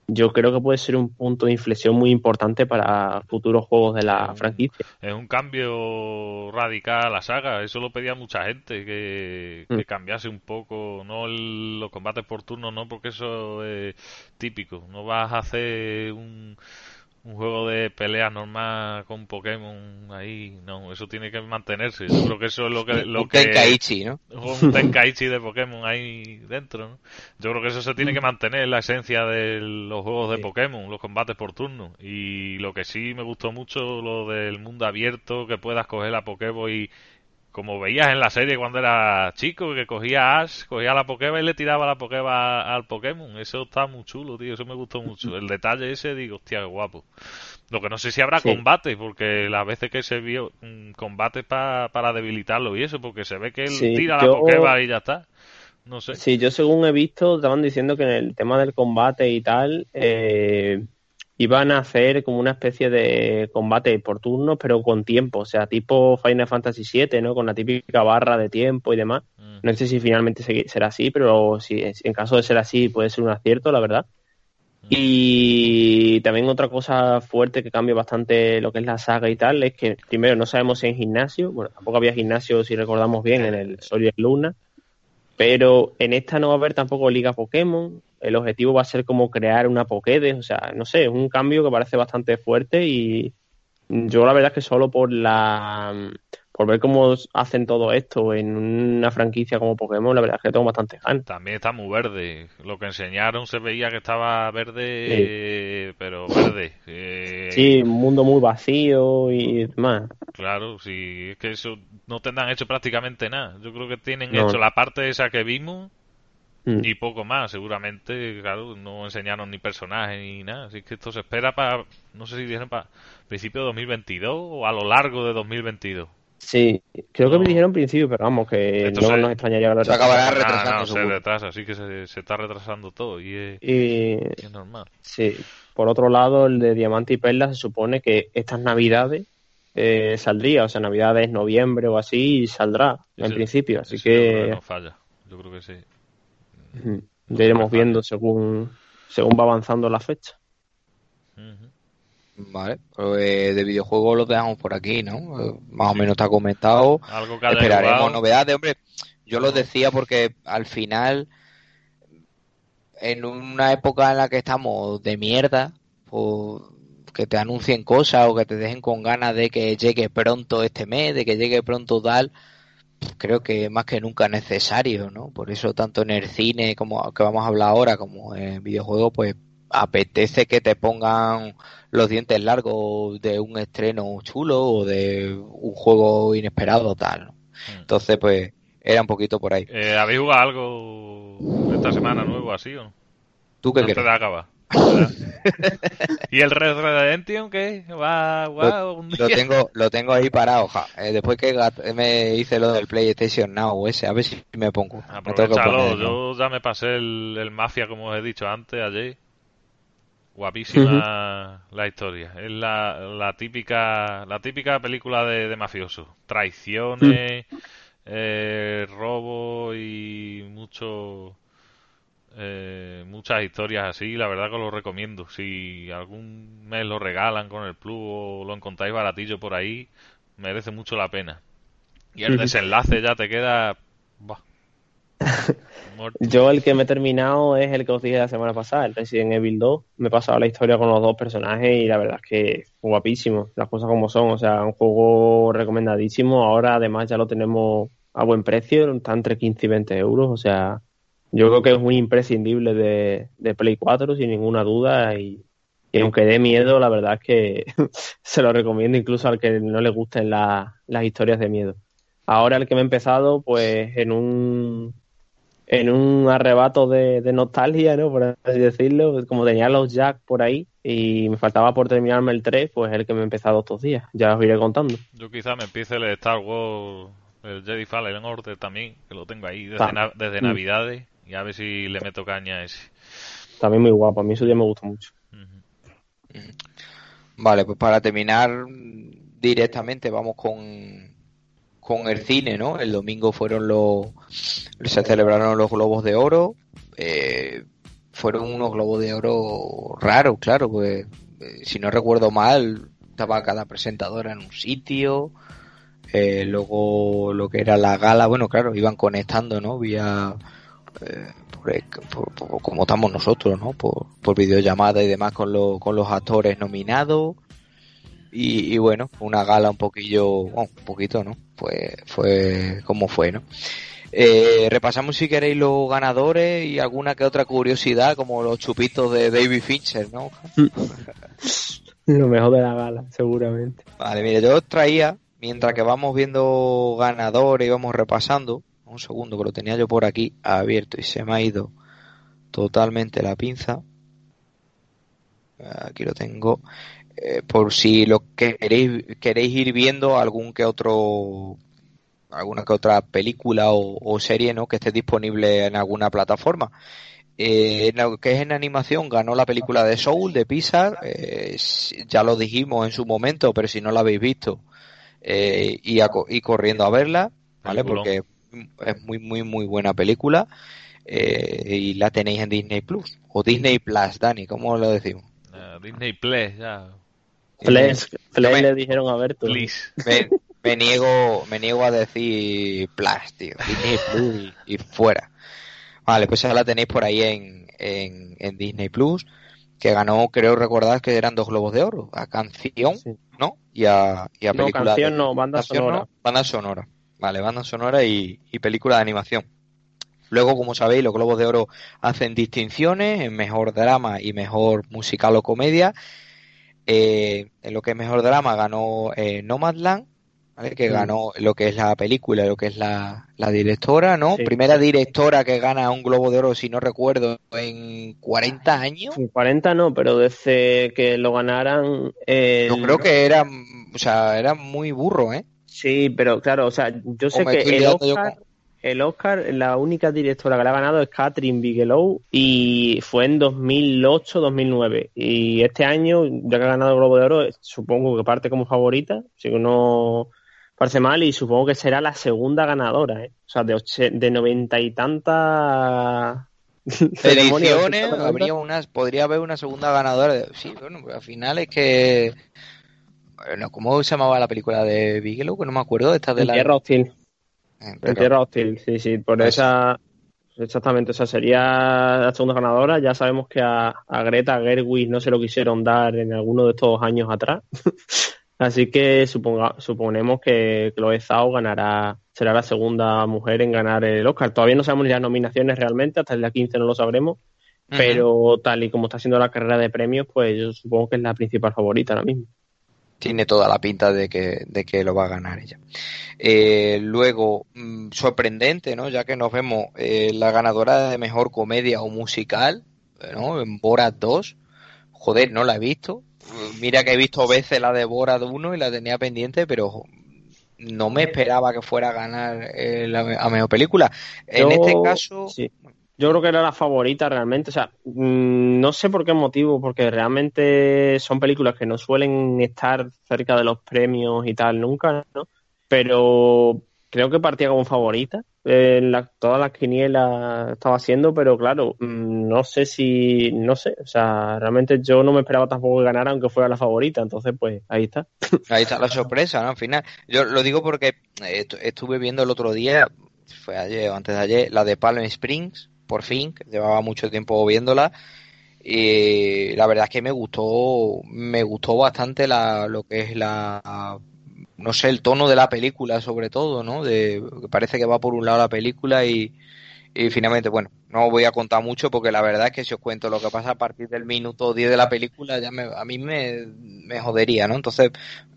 [SPEAKER 4] yo creo que puede ser un punto de inflexión muy importante para futuros juegos de la franquicia.
[SPEAKER 3] Es un cambio radical a la saga, eso lo pedía mucha gente, que, que
[SPEAKER 4] Mm.
[SPEAKER 3] cambiase un poco, no el- los combates por turno, no, porque eso es típico, no vas a hacer un, un juego de pelea normal con Pokémon ahí, no, eso tiene que mantenerse, yo creo que eso es lo que... Lo
[SPEAKER 1] Un
[SPEAKER 3] que
[SPEAKER 1] Tenkaichi, ¿no?
[SPEAKER 3] un Tenkaichi de Pokémon ahí dentro, ¿no? Yo creo que eso se tiene que mantener, la esencia de los juegos de
[SPEAKER 4] Sí.
[SPEAKER 3] Pokémon, los combates por turno. Y lo que sí me gustó mucho, lo del mundo abierto, que puedas coger la Pokéball y, como veías en la serie cuando era chico, que cogía Ash, cogía la Pokéball y le tiraba la Pokéball al Pokémon. Eso está muy chulo, tío, eso me gustó mucho. El detalle ese, digo, hostia, qué guapo. Lo que no sé si habrá
[SPEAKER 4] Sí.
[SPEAKER 3] combate, porque las veces que se vio mm, combate pa- para debilitarlo y eso, porque se ve que él
[SPEAKER 4] Sí,
[SPEAKER 3] tira
[SPEAKER 4] yo-
[SPEAKER 3] la Pokéball y ya está. No sé.
[SPEAKER 4] Sí, yo según he visto, estaban diciendo que en el tema del combate y tal, eh, iban a hacer como una especie de combate por turnos, pero con tiempo, o sea, tipo Final Fantasy VII, ¿no? Con la típica barra de tiempo y demás.
[SPEAKER 3] Mm.
[SPEAKER 4] No sé si finalmente se- será así, pero si en caso de ser así puede ser un acierto, la verdad. Y también otra cosa fuerte que cambia bastante lo que es la saga y tal es que primero no sabemos si en gimnasio, bueno, tampoco había gimnasio si recordamos bien en el Sol y el Luna, pero en esta no va a haber tampoco Liga Pokémon. El objetivo va a ser como crear una Pokédex, o sea, no sé, es un cambio que parece bastante fuerte y yo la verdad es que solo por la por ver cómo hacen todo esto en una franquicia como Pokémon, la verdad es que tengo bastante ganas.
[SPEAKER 3] También está muy verde. Lo que enseñaron se veía que estaba verde, pero verde. Eh,
[SPEAKER 4] Sí, un mundo muy vacío y demás.
[SPEAKER 3] Claro, sí, es que eso no tendrán hecho prácticamente nada. Yo creo que tienen
[SPEAKER 4] No.
[SPEAKER 3] hecho la parte esa que vimos
[SPEAKER 4] Mm.
[SPEAKER 3] y poco más. Seguramente, claro, no enseñaron ni personajes ni nada. Así que esto se espera para, no sé si dijeron para principio de 2022 o a lo largo de 2022.
[SPEAKER 4] Sí, creo que
[SPEAKER 3] No.
[SPEAKER 4] me dijeron principio, pero vamos, que
[SPEAKER 3] Esto
[SPEAKER 4] no
[SPEAKER 3] se-
[SPEAKER 4] nos extrañaría
[SPEAKER 1] se acabará
[SPEAKER 4] retrasaran.
[SPEAKER 1] retrasando,
[SPEAKER 3] Ah, no, se
[SPEAKER 1] seguro.
[SPEAKER 3] retrasa, así que se, se está retrasando todo y es,
[SPEAKER 4] Y
[SPEAKER 3] y es normal.
[SPEAKER 4] sí, por otro lado, el de Diamante y Perla se supone que estas navidades eh, saldría, o sea, navidades, noviembre o así, y saldrá en principio. Así que
[SPEAKER 3] no falla. Yo creo que sí.
[SPEAKER 4] Ya iremos viendo según, según va avanzando la fecha.
[SPEAKER 1] Vale, pues de videojuegos lo dejamos por aquí, ¿no? Más o menos está comentado.
[SPEAKER 3] Algo que haya
[SPEAKER 1] Esperaremos
[SPEAKER 3] jugado.
[SPEAKER 1] novedades, hombre. Yo lo decía porque al final, en una época en la que estamos de mierda, pues que te anuncien cosas o que te dejen con ganas de que llegue pronto este mes, de que llegue pronto tal, creo que más que nunca es necesario, ¿no? Por eso tanto en el cine como que vamos a hablar ahora, como en videojuegos, pues apetece que te pongan los dientes largos de un estreno chulo o de un juego inesperado tal. ¿no?
[SPEAKER 3] Mm.
[SPEAKER 1] Entonces, pues era un poquito por ahí.
[SPEAKER 3] Eh, ¿Habéis jugado algo esta semana nuevo así o no?
[SPEAKER 1] ¿Tú qué crees?
[SPEAKER 3] de acabar. ¿Y el Red Redemption qué? Va, va
[SPEAKER 1] lo,
[SPEAKER 3] un
[SPEAKER 1] lo
[SPEAKER 3] día.
[SPEAKER 1] tengo lo tengo ahí parado ja. Eh, después que me hice lo del PlayStation Now ese a ver si me pongo que
[SPEAKER 3] Aprovechalo, yo ya me pasé el, el Mafia, como os he dicho antes, ayer. Guapísima la historia. Es la, la típica la típica película de, de mafioso. Traiciones, eh, robo y mucho eh, muchas historias así. La verdad que os lo recomiendo. Si algún mes lo regalan con el Plus o lo encontráis baratillo por ahí, merece mucho la pena. Y el desenlace ya te queda... Muerto.
[SPEAKER 4] Yo el que me he terminado es el que os dije la semana pasada, el Resident Evil 2. Me he pasado la historia con los dos personajes y la verdad es que guapísimo, las cosas como son. O sea, un juego recomendadísimo. Ahora además ya lo tenemos a buen precio, está entre 15 y 20 euros. O sea, yo creo que es muy imprescindible de, de Play 4 sin ninguna duda y, y aunque dé miedo, la verdad es que se lo recomiendo incluso al que no le gusten la- las historias de miedo. Ahora el que me he empezado, pues en un en un arrebato de, de nostalgia, ¿no? Por así decirlo, como tenía los Jack por ahí y me faltaba por terminarme el 3, pues es el que me he empezado estos días. Ya os iré contando.
[SPEAKER 3] Yo quizá me empiece el Star Wars, el Jedi Fallen Order también, que lo tengo ahí desde,
[SPEAKER 4] Ah.
[SPEAKER 3] na- desde
[SPEAKER 4] Mm.
[SPEAKER 3] Y a ver si le meto caña a ese.
[SPEAKER 4] También muy guapo, a mí su día me gustó mucho.
[SPEAKER 1] Vale, pues para terminar directamente vamos con, con el cine, ¿no? El domingo fueron los, se celebraron los Globos de Oro, eh, fueron unos Globos de Oro raros, claro, pues eh, si no recuerdo mal, estaba cada presentadora en un sitio, eh, luego lo que era la gala, bueno, claro, iban conectando, ¿no? Vía, eh, por, por- por- como estamos nosotros, ¿no? Por, por videollamada y demás con, los con los actores nominados. Y, y bueno, una gala un poquillo, bueno, un poquito, ¿no? Pues fue como fue, ¿no? Eh, repasamos si queréis los ganadores y alguna que otra curiosidad, como los chupitos de David Fincher, ¿no?
[SPEAKER 4] Lo mejor de la gala, seguramente.
[SPEAKER 1] Vale, mira, yo os traía, mientras que vamos viendo ganadores y vamos repasando, un segundo que lo tenía yo por aquí abierto y se me ha ido totalmente la pinza. Aquí lo tengo. Eh, por si lo queréis, queréis ir viendo algún que otro, alguna que otra película o, o serie, ¿no? Que esté disponible en alguna plataforma. Eh, en lo que es en animación, ganó la película de Soul, de Pixar, eh, ya lo dijimos en su momento, pero si no la habéis visto, eh, y, a y corriendo a verla, ¿vale? Porque es muy, muy, muy buena película, eh, y la tenéis en Disney Plus, o Disney Plus, Dani, ¿cómo lo decimos?
[SPEAKER 3] Eh, Disney Plus, ya.
[SPEAKER 4] Flex,
[SPEAKER 1] Yo
[SPEAKER 4] Flex
[SPEAKER 1] me-
[SPEAKER 4] le dijeron a Berto.
[SPEAKER 1] Me, me niego me niego a decir Plus, tío. Disney Plus y, y fuera. Vale, pues ya la tenéis por ahí en, en, en Disney Plus, que ganó, creo recordar que eran dos globos de oro, a canción,
[SPEAKER 4] Sí.
[SPEAKER 1] ¿no? Y a, y a
[SPEAKER 4] No,
[SPEAKER 1] película
[SPEAKER 4] canción
[SPEAKER 1] de-
[SPEAKER 4] no, banda
[SPEAKER 1] canción
[SPEAKER 4] sonora.
[SPEAKER 1] no, banda sonora. Vale, banda sonora y, y película de animación. Luego, como sabéis, los Globos de Oro hacen distinciones en mejor drama y mejor musical o comedia. Eh, en lo que es mejor drama ganó eh, Nomadland, ¿vale? que
[SPEAKER 4] Mm.
[SPEAKER 1] ganó lo que es la película lo que es la, la directora, ¿no?
[SPEAKER 4] Sí.
[SPEAKER 1] Primera directora que gana un Globo de Oro, si no recuerdo, en 40 años.
[SPEAKER 4] En 40 no, pero desde que lo ganaran. el-
[SPEAKER 1] Yo creo que era, o sea, era muy burro, ¿eh?
[SPEAKER 4] Sí, pero claro, o sea, yo sé que el Oscar, el Oscar, la única directora que le ha ganado es Catherine Bigelow y fue en 2008-2009. Y este año, ya que ha ganado el Globo de Oro, supongo que parte como favorita, si no parece mal, y supongo que será la segunda ganadora, ¿eh? O sea, de, oche- de noventa y tantas
[SPEAKER 1] ediciones
[SPEAKER 4] 80,
[SPEAKER 1] habría unas podría haber una segunda ganadora sí bueno pero al final es que bueno cómo se llamaba la película de Bigelow que no me acuerdo esta de
[SPEAKER 4] En
[SPEAKER 1] la
[SPEAKER 4] Tierra Hostil.
[SPEAKER 1] Eh,
[SPEAKER 4] En
[SPEAKER 1] pero-
[SPEAKER 4] Tierra Hostil, sí, sí, por esa. Exactamente, o sea, sería la segunda ganadora. Ya sabemos que a, a Greta Gerwig no se lo quisieron dar en alguno de estos años atrás. Así que suponga, suponemos que Chloe Zhao ganará, será la segunda mujer en ganar el Oscar. Todavía no sabemos ni las nominaciones realmente, hasta el día 15 no lo sabremos. Pero tal y como está siendo la carrera de premios, pues yo supongo que es la principal favorita ahora mismo.
[SPEAKER 1] Tiene toda la pinta de que, de que lo va a ganar ella. Eh, luego, mm, sorprendente, ¿no? Ya que nos vemos eh, la ganadora de mejor comedia o musical, ¿no? En Borat 2. Joder, no la he visto. Mira que he visto veces la de Borat 1 y la tenía pendiente, pero no me esperaba que fuera a ganar eh, la a mejor película. En este caso,
[SPEAKER 4] sí. Yo creo que era la favorita realmente. O sea, mm, no sé por qué motivo, porque realmente son películas que no suelen estar cerca de los premios y tal nunca, ¿no? Pero creo que partía como favorita. Eh, la- todas las quinielas estaba haciendo, pero claro, mm, no sé si, no sé, o sea, realmente yo no me esperaba tampoco que ganara, aunque fuera la favorita, entonces pues ahí está.
[SPEAKER 1] Ahí está la sorpresa, ¿no? Al final. Yo lo digo porque eh, estu- estuve viendo el otro día, fue ayer o antes de ayer, la de Palm Springs, por fin, llevaba mucho tiempo viéndola. Y la verdad es que me gustó, me gustó bastante la, lo que es la, no sé, el tono de la película sobre todo, ¿no? De, parece que va por un lado la película y, y finalmente, bueno, no voy a contar mucho porque la verdad es que si os cuento lo que pasa a partir del minuto 10 de la película, ya me, a mí me, me jodería, ¿no? Entonces,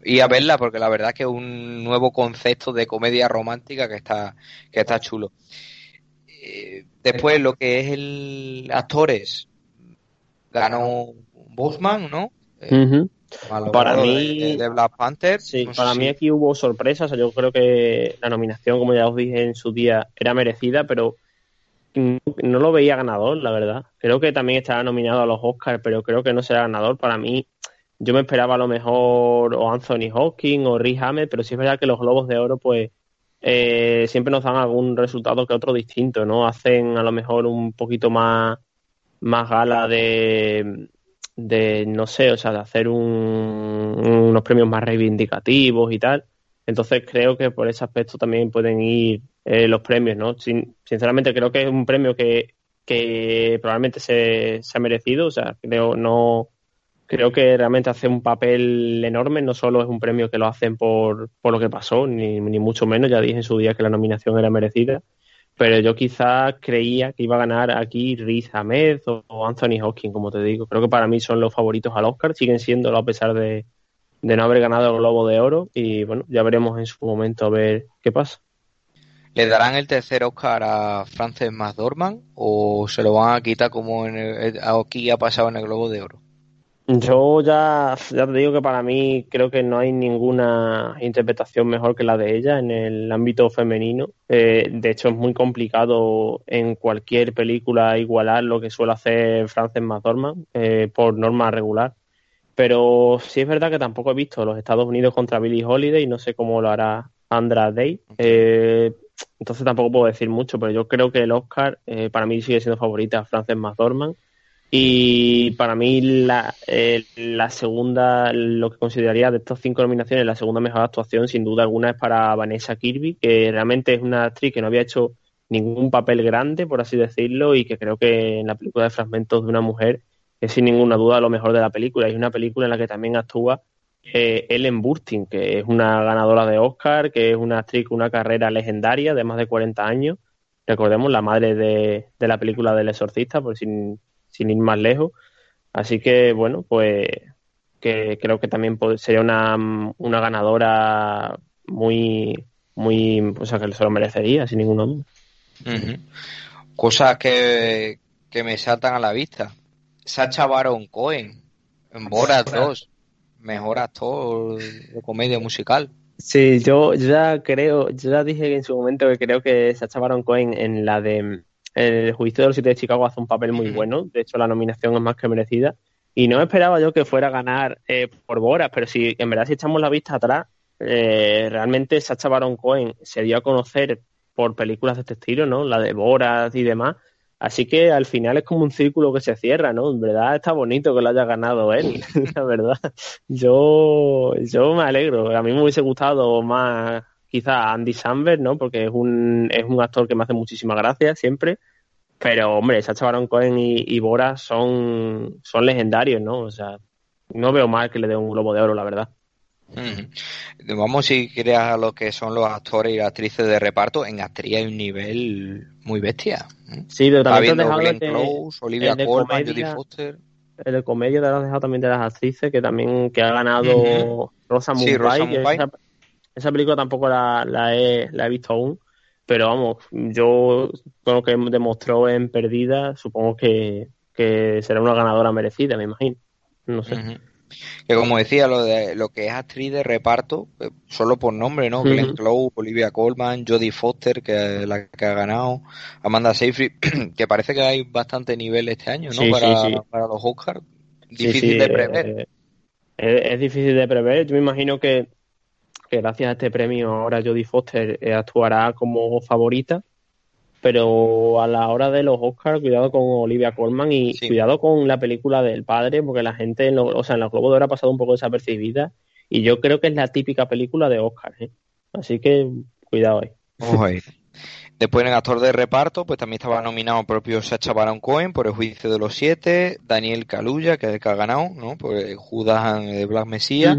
[SPEAKER 1] ir a verla porque la verdad es que es un nuevo concepto de comedia romántica que está, que está chulo. Eh, después, lo que es el actores, ganó Bosman, ¿no? Eh,
[SPEAKER 4] Para mí-
[SPEAKER 1] de, Black Panther.
[SPEAKER 4] Sí,
[SPEAKER 1] No
[SPEAKER 4] para
[SPEAKER 1] si-
[SPEAKER 4] mí aquí hubo sorpresas. O sea, yo creo que la nominación, como ya os dije en su día, era merecida, pero no, no lo veía ganador, la verdad. Creo que también estará nominado a los Oscars, pero creo que no será ganador. Para mí, yo me esperaba a lo mejor o Anthony Hawking o Riz Ahmed, pero sí es verdad que los Globos de Oro, pues eh, siempre nos dan algún resultado que otro distinto, ¿no? Hacen a lo mejor un poquito más, más gala de, de, no sé, o sea, de hacer un- unos premios más reivindicativos y tal. Entonces creo que por ese aspecto también pueden ir eh, los premios, ¿no? Sin- sinceramente creo que es un premio que, que probablemente se, se ha merecido, o sea, creo no creo que realmente hace un papel enorme, no solo es un premio que lo hacen por, por lo que pasó, ni, ni mucho menos, ya dije en su día que la nominación era merecida, pero yo quizás creía que iba a ganar aquí Riz Ahmed o, Anthony Hopkins, como te digo. Creo que para mí son los favoritos al Oscar, siguen siéndolo a pesar de, de no haber ganado el Globo de Oro y bueno, ya veremos en su momento a ver qué pasa.
[SPEAKER 1] ¿Le darán el tercer Oscar a Frances McDormand o se lo van a quitar como en el- aquí ha pasado en el Globo de Oro?
[SPEAKER 4] Yo ya, ya te digo que para mí creo que no hay ninguna interpretación mejor que la de ella en el ámbito femenino. Eh, de hecho, es muy complicado en cualquier película igualar lo que suele hacer Frances McDormand eh, por norma regular. Pero sí es verdad que tampoco he visto los Estados Unidos contra Billie Holiday y no sé cómo lo hará Andra Day. Eh, entonces tampoco puedo decir mucho, pero yo creo que el Oscar eh, para mí sigue siendo favorita a Frances McDormand. Y para mí la, eh, la segunda, lo que consideraría de estas cinco nominaciones, la segunda mejor actuación sin duda alguna es para Vanessa Kirby, que realmente es una actriz que no había hecho ningún papel grande, por así decirlo, y que creo que en la película de Fragmentos de una mujer es sin ninguna duda lo mejor de la película. Es una película en la que también actúa eh, Ellen Burstyn, que es una ganadora de Oscar, que es una actriz con una carrera legendaria de más de 40 años. Recordemos la madre de, de la película del exorcista, por sin, sin ir más lejos. Así que, bueno, pues que creo que también sería una, una ganadora muy, muy, o sea, que se lo merecería, sin ninguna duda.
[SPEAKER 1] Cosas que, que me saltan a la vista. Sacha Baron Cohen en Borat 2, mejor actor de comedia musical.
[SPEAKER 4] Sí, yo ya creo, yo ya dije en su momento que creo que Sacha Baron Cohen en la de el juicio de los siete de Chicago hace un papel muy bueno. De hecho, la nominación es más que merecida. Y no esperaba yo que fuera a ganar eh, por Borat, pero si en verdad si echamos la vista atrás, eh, realmente Sacha Baron Cohen se dio a conocer por películas de este estilo, ¿no? La de Borat y demás. Así que al final es como un círculo que se cierra, ¿no? En verdad está bonito que lo haya ganado él, la verdad. Yo, yo me alegro. A mí me hubiese gustado más quizá Andy Samberg, ¿no? Porque es un, es un actor que me hace muchísima gracia siempre. Pero, hombre, Sacha Baron Cohen y, y Bora son, son legendarios, ¿no? O sea, no veo mal que le dé un globo de oro, la verdad.
[SPEAKER 1] Vamos, si quieres, a lo que son los actores y las actrices de reparto. En actriz hay un nivel muy bestia.
[SPEAKER 4] Sí, pero también te has dejado
[SPEAKER 1] Close, Olivia
[SPEAKER 4] de
[SPEAKER 1] Colman, Jodie Foster.
[SPEAKER 4] el de comedia te has dejado también de las actrices, que también que ha ganado
[SPEAKER 1] Ujú.
[SPEAKER 4] Rosamund
[SPEAKER 1] Sí,
[SPEAKER 4] que. Esa, esa película tampoco la, la, he, la he visto aún, pero vamos, yo con lo que demostró en Perdida, supongo que, que será una ganadora merecida, me imagino. No sé.
[SPEAKER 1] Que como decía, lo de lo que es actriz de reparto, eh, solo por nombre, ¿no? Glenn. Close, Olivia Colman, Jodie Foster, que es la que ha ganado, Amanda Seyfried, que parece que hay bastante nivel este año, ¿no?
[SPEAKER 4] Sí, sí,
[SPEAKER 1] para,
[SPEAKER 4] sí.
[SPEAKER 1] para los Oscars. Difícil de
[SPEAKER 4] eh,
[SPEAKER 1] prever.
[SPEAKER 4] eh, es, es difícil de prever. Yo me imagino que gracias a este premio ahora Jodie Foster eh, actuará como favorita, pero a la hora de los Oscars, cuidado con Olivia Colman y
[SPEAKER 1] Sí.
[SPEAKER 4] cuidado con la película del padre, porque la gente, en lo- o sea, en los Globos de Oro ha pasado un poco desapercibida y yo creo que es la típica película de Oscar, ¿eh? Así que cuidado ahí.
[SPEAKER 1] Ojo ahí. Después en actor de reparto, pues también estaba nominado el propio Sacha Baron Cohen por El juicio de los siete, Daniel Kaluuya, que es el que ha ganado, ¿no? Por el Judas de Black Messiah.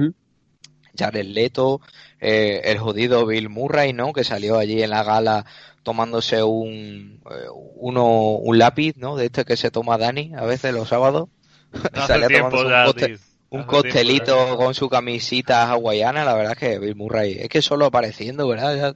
[SPEAKER 1] Jared Leto, eh, el jodido Bill Murray, ¿no? Que salió allí en la gala tomándose un, eh, uno, un lápiz, ¿no? De este que se toma Dani a veces los sábados.
[SPEAKER 3] Hace
[SPEAKER 1] Salía
[SPEAKER 3] tiempo ya,
[SPEAKER 1] un,
[SPEAKER 3] Hace tiempo
[SPEAKER 1] costelito con su camisita hawaiana. La verdad es que Bill Murray, es que solo apareciendo, ¿verdad? Ya,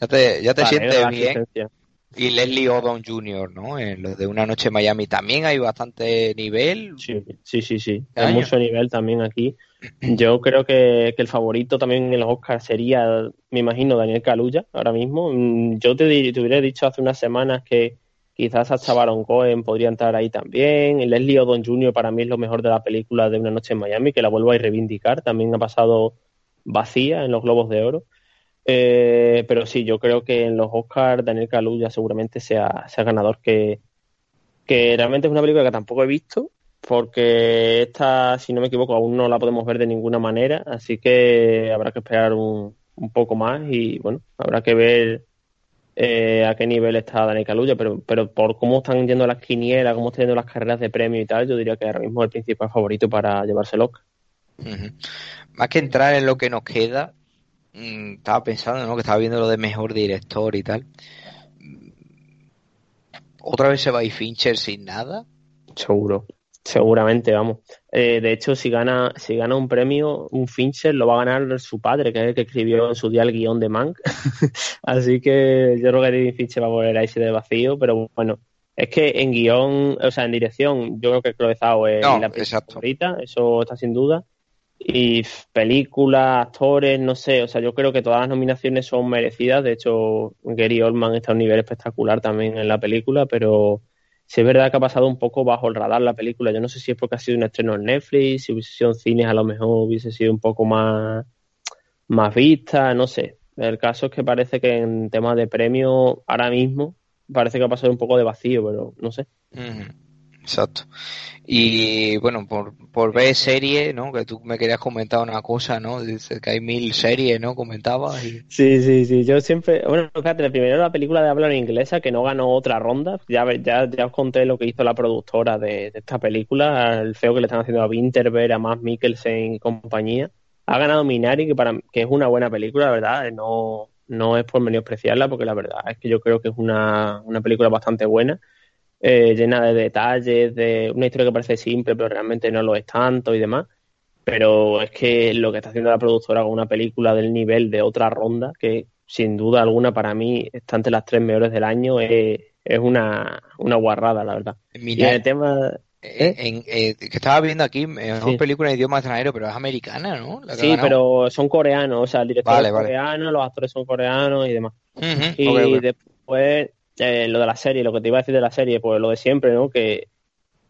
[SPEAKER 1] ya te, ya te
[SPEAKER 4] Vale,
[SPEAKER 1] sientes bien.
[SPEAKER 4] asistencia.
[SPEAKER 1] Y Leslie Odom Jr., ¿no? En los de Una Noche en Miami también hay bastante nivel.
[SPEAKER 4] Sí, sí, sí, sí.
[SPEAKER 1] Este
[SPEAKER 4] Hay
[SPEAKER 1] año.
[SPEAKER 4] mucho nivel también aquí. Yo creo que, que el favorito también en los Oscars sería, me imagino, Daniel Kaluuya ahora mismo. Mm, Yo te, te hubiera dicho hace unas semanas que quizás Sacha Baron Cohen podría entrar ahí también. Leslie Odom Jr. para mí es lo mejor de la película de Una Noche en Miami, que la vuelvo a reivindicar. También ha pasado vacía en los Globos de Oro. Eh, pero sí, yo creo que en los Oscars Daniel Kaluuya seguramente sea, sea ganador que, que realmente es una película que tampoco he visto, porque esta, si no me equivoco, aún no la podemos ver de ninguna manera, así que habrá que esperar un, un poco más y bueno, habrá que ver eh, a qué nivel está Daniel Kaluuya, pero, pero por cómo están yendo las quinielas, cómo están yendo las carreras de premio y tal, yo diría que ahora mismo es el principal favorito para llevarse el Oscar.
[SPEAKER 1] Ujú. Más que entrar en lo que nos queda, mm, estaba pensando, ¿no? Que estaba viendo lo de mejor director y tal. ¿Otra vez se va a ir Fincher sin nada?
[SPEAKER 4] Seguro, seguramente, vamos. Eh, de hecho, si gana, si gana un premio, un Fincher lo va a ganar su padre, que es el que escribió en su día el guion de Mank. Así que yo creo que David Fincher va a volver a irse de vacío, pero bueno, es que en guion, o sea, en dirección, yo creo que Chloe Zhao es
[SPEAKER 1] No,
[SPEAKER 4] la favorita, eso está sin duda. Y películas, actores, no sé, o sea, yo creo que todas las nominaciones son merecidas. De hecho, Gary Oldman está a un nivel espectacular también en la película, pero sí es verdad que ha pasado un poco bajo el radar la película. Yo no sé si es porque ha sido un estreno en Netflix, si hubiese sido en cines a lo mejor hubiese sido un poco más, más vista, no sé. El caso es que parece que en temas de premio ahora mismo parece que ha pasado un poco de vacío, pero no sé.
[SPEAKER 1] Exacto. Y bueno, por, por ver series, ¿no? Que tú me querías comentar una cosa, ¿no? Dices que hay mil series, ¿no? Comentabas. Y...
[SPEAKER 4] Sí, sí, sí. Yo siempre. Bueno, fíjate, primero la película de habla en inglesa que no ganó otra ronda. Ya, ya, ya os conté lo que hizo la productora de, de esta película, el feo que le están haciendo a Winterberg, a Matt Mikkelsen y compañía. Ha ganado Minari, que, para, que es una buena película, la verdad. No, no es por menospreciarla, porque la verdad es que yo creo que es una, una película bastante buena. Eh, llena de detalles, de una historia que parece simple, pero realmente no lo es tanto y demás. Pero es que lo que está haciendo la productora con una película del nivel de otra ronda, que sin duda alguna para mí está entre las tres mejores del año, es, es una, una guarrada, la verdad. Y en
[SPEAKER 1] Mira,
[SPEAKER 4] el tema.
[SPEAKER 1] eh, en- eh, que estaba viendo aquí, mejor
[SPEAKER 4] Sí.
[SPEAKER 1] película en idioma extranjero, pero es americana, ¿no? La
[SPEAKER 4] Sí, pero son coreanos, o sea, el director
[SPEAKER 1] Vale,
[SPEAKER 4] es
[SPEAKER 1] vale.
[SPEAKER 4] coreano, los actores son coreanos y demás. Y después, eh, lo de la serie, lo que te iba a decir de la serie, pues lo de siempre, ¿no? Que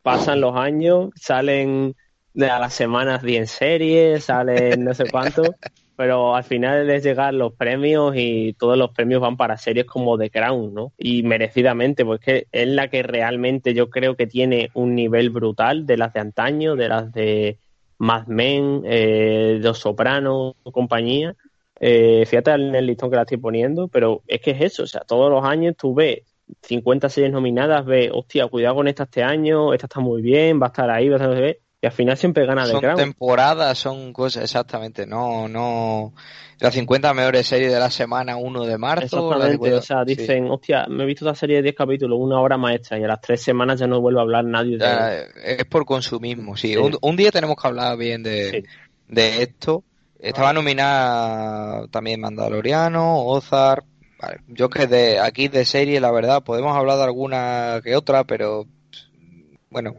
[SPEAKER 4] pasan los años, salen de a las semanas 10 series, salen no sé cuánto, pero al final es llegar los premios y todos los premios van para series como The Crown, ¿no? Y merecidamente, pues que es la que realmente yo creo que tiene un nivel brutal de las de antaño, de las de Mad Men, eh, Los Sopranos, compañía. Eh, fíjate en el listón que la estoy poniendo, pero es que es eso, o sea, todos los años tú ves 50 series nominadas, ves, hostia, cuidado con esta este año, esta está muy bien, va a estar ahí, va a estar y al final siempre gana The
[SPEAKER 1] Son
[SPEAKER 4] Crown.
[SPEAKER 1] temporadas, son cosas, exactamente, no, no, las 50 mejores series de la semana 1 de marzo. las
[SPEAKER 4] Exactamente,
[SPEAKER 1] 50
[SPEAKER 4] o sea,
[SPEAKER 1] sí.
[SPEAKER 4] dicen, hostia, me he visto esta serie de 10 capítulos, una hora maestra, y a las tres semanas ya no vuelve a hablar nadie de
[SPEAKER 1] Ya, es por consumismo, sí.
[SPEAKER 4] Sí.
[SPEAKER 1] Un, un día tenemos que hablar bien de,
[SPEAKER 4] Sí.
[SPEAKER 1] de esto. Estaba nominada también Mandaloriano, Ozark. Vale, Yo que de aquí de serie, la verdad, podemos hablar de alguna que otra, pero bueno,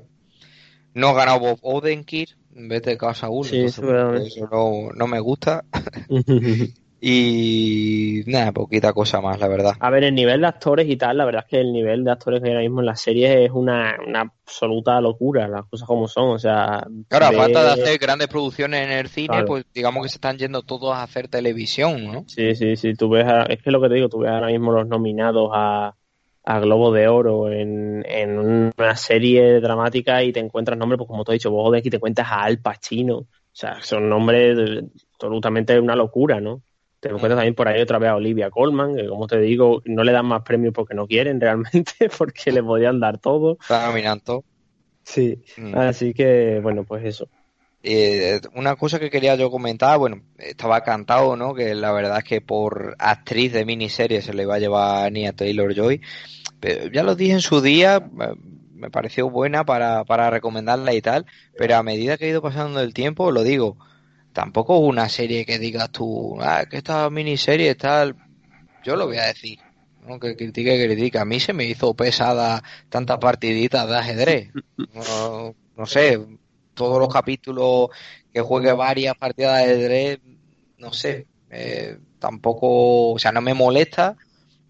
[SPEAKER 1] no ha ganado Bob Odenkirk en vez de Casa 1.
[SPEAKER 4] Sí,
[SPEAKER 1] eso no, no me gusta. Y nada, poquita cosa más, la verdad.
[SPEAKER 4] A ver, el nivel de actores y tal, la verdad es que el nivel de actores que hay ahora mismo en la serie es una, una absoluta locura, las cosas como son, o sea...
[SPEAKER 1] Claro, a falta de hacer grandes producciones en el cine, pues digamos que se están yendo todos a hacer televisión, ¿no?
[SPEAKER 4] Sí, sí, sí, tú ves, es que lo que te digo, tú ves ahora mismo los nominados a, a Globo de Oro en, en una serie dramática y te encuentras nombres, pues como te he dicho, vos de aquí te cuentas a Al Pacino, o sea, son nombres absolutamente una locura, ¿no? Te encuentras también por ahí otra vez a Olivia Colman, que como te digo, no le dan más premios porque no quieren realmente, porque le podían dar todo.
[SPEAKER 1] Está nominando.
[SPEAKER 4] Sí, mm. así que bueno, pues eso.
[SPEAKER 1] Eh, una cosa que quería yo comentar, bueno, estaba cantado, ¿no? Que la verdad es que por actriz de miniserie se le iba a llevar a Nia Taylor Joy. Pero ya lo dije en su día, me pareció buena para, para recomendarla y tal, pero a medida que ha ido pasando el tiempo, lo digo, tampoco es una serie que digas tú, ah, que esta miniserie tal. Yo lo voy a decir, aunque critique, que critique. A mí se me hizo pesada tantas partiditas de ajedrez. No, sé, todos los capítulos que juegue varias partidas de ajedrez, no sé, eh, tampoco, o sea, no me molesta.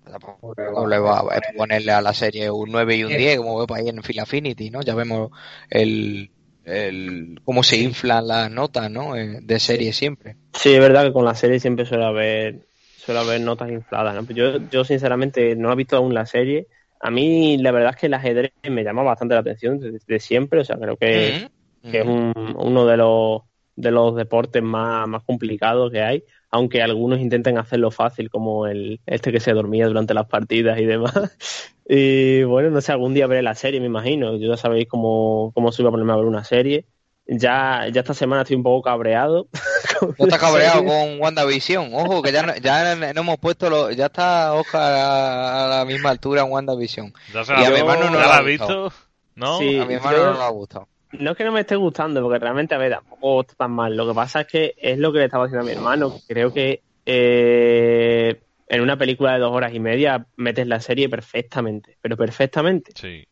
[SPEAKER 1] Tampoco le va a ponerle a la serie un 9 y un 10, como veo ahí en Phil Affinity, ¿no? Ya vemos el, el, cómo se inflan las notas, ¿no? Eh, de serie siempre.
[SPEAKER 4] Sí, es verdad que con la serie siempre suele haber, suele haber notas infladas, ¿no? Yo, yo sinceramente no he visto aún la serie. A mí la verdad es que el ajedrez me llama bastante la atención desde, siempre, o sea, creo que, es uno de los, de los deportes más, más complicados que hay aunque algunos intenten hacerlo fácil, como el este que se dormía durante las partidas y demás. y bueno, no sé, algún día veré la serie, me imagino. Yo ya sabéis cómo, cómo se iba a ponerme a ver una serie. Ya, ya esta semana estoy un poco cabreado.
[SPEAKER 1] ¿No estás cabreado con WandaVision? Ojo, que ya, no, ya no hemos puesto, lo, ya está Oscar a, la misma altura en WandaVision.
[SPEAKER 3] y a mi hermano no lo ha visto. ¿No?
[SPEAKER 1] a mi hermano no le ha gustado
[SPEAKER 4] no es que no me esté gustando, porque realmente, a ver, tampoco está tan mal. Lo que pasa es que es lo que le estaba diciendo a mi hermano. Creo que eh, en una película de dos horas y media metes la serie perfectamente, pero perfectamente.
[SPEAKER 3] Sí.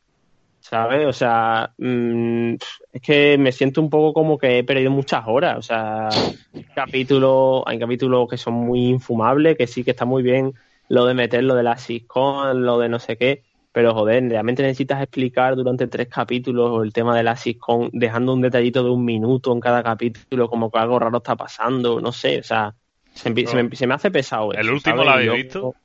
[SPEAKER 4] ¿Sabes? O sea, mm, es que me siento un poco como que he perdido muchas horas. O sea, capítulos, hay capítulos que son muy infumables, que sí que está muy bien lo de meter lo de la sitcom, lo de no sé qué, pero joder, realmente necesitas explicar durante tres capítulos el tema de la sitcom, dejando un detallito de un minuto en cada capítulo, como que algo raro está pasando, no sé, o sea, se, me, hace pesado.
[SPEAKER 3] ¿El último lo habéis visto?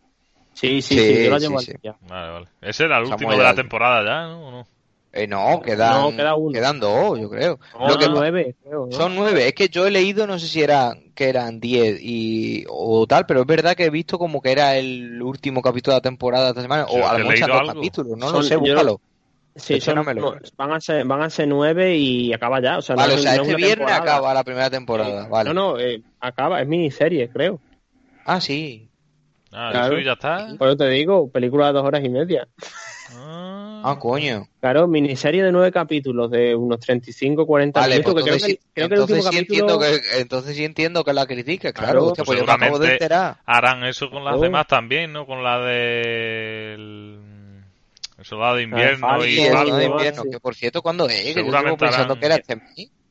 [SPEAKER 4] Sí, sí, sí, yo lo llevo
[SPEAKER 3] ya. Vale, vale. Ese era el último de la temporada ya, ¿no? ¿O no?
[SPEAKER 1] Eh, no, quedan, quedan dos, yo creo.
[SPEAKER 4] nueve,
[SPEAKER 1] Son nueve. Es que yo he leído, no sé si era que eran diez y, o tal, pero es verdad que he visto como que era el último capítulo de la temporada de esta semana, o a lo mejor dos capítulos, no lo sé, búscalo.
[SPEAKER 4] Sí, no van, a ser, van a ser nueve y acaba ya. O sea,
[SPEAKER 1] vale, o sea, este viernes acaba la primera temporada. Vale.
[SPEAKER 4] No, no, eh, acaba, es miniserie, creo.
[SPEAKER 1] Ah, sí.
[SPEAKER 3] Ah, claro. eso ya está.
[SPEAKER 4] Por eso te digo, película de dos horas y media.
[SPEAKER 1] Ah, ah coño.
[SPEAKER 4] Claro, miniserie de nueve capítulos de unos 35, 40
[SPEAKER 1] vale,
[SPEAKER 4] minutos.
[SPEAKER 1] Pues entonces, creo que, entonces, sí entiendo que, entonces sí entiendo que la critique, claro. pues yo acabo de enterar.
[SPEAKER 3] Harán eso con las demás también, ¿no? Con la de... El soldado de invierno
[SPEAKER 1] ah, y el de invierno, que por cierto, ¿cuándo es? Que yo pensando que era este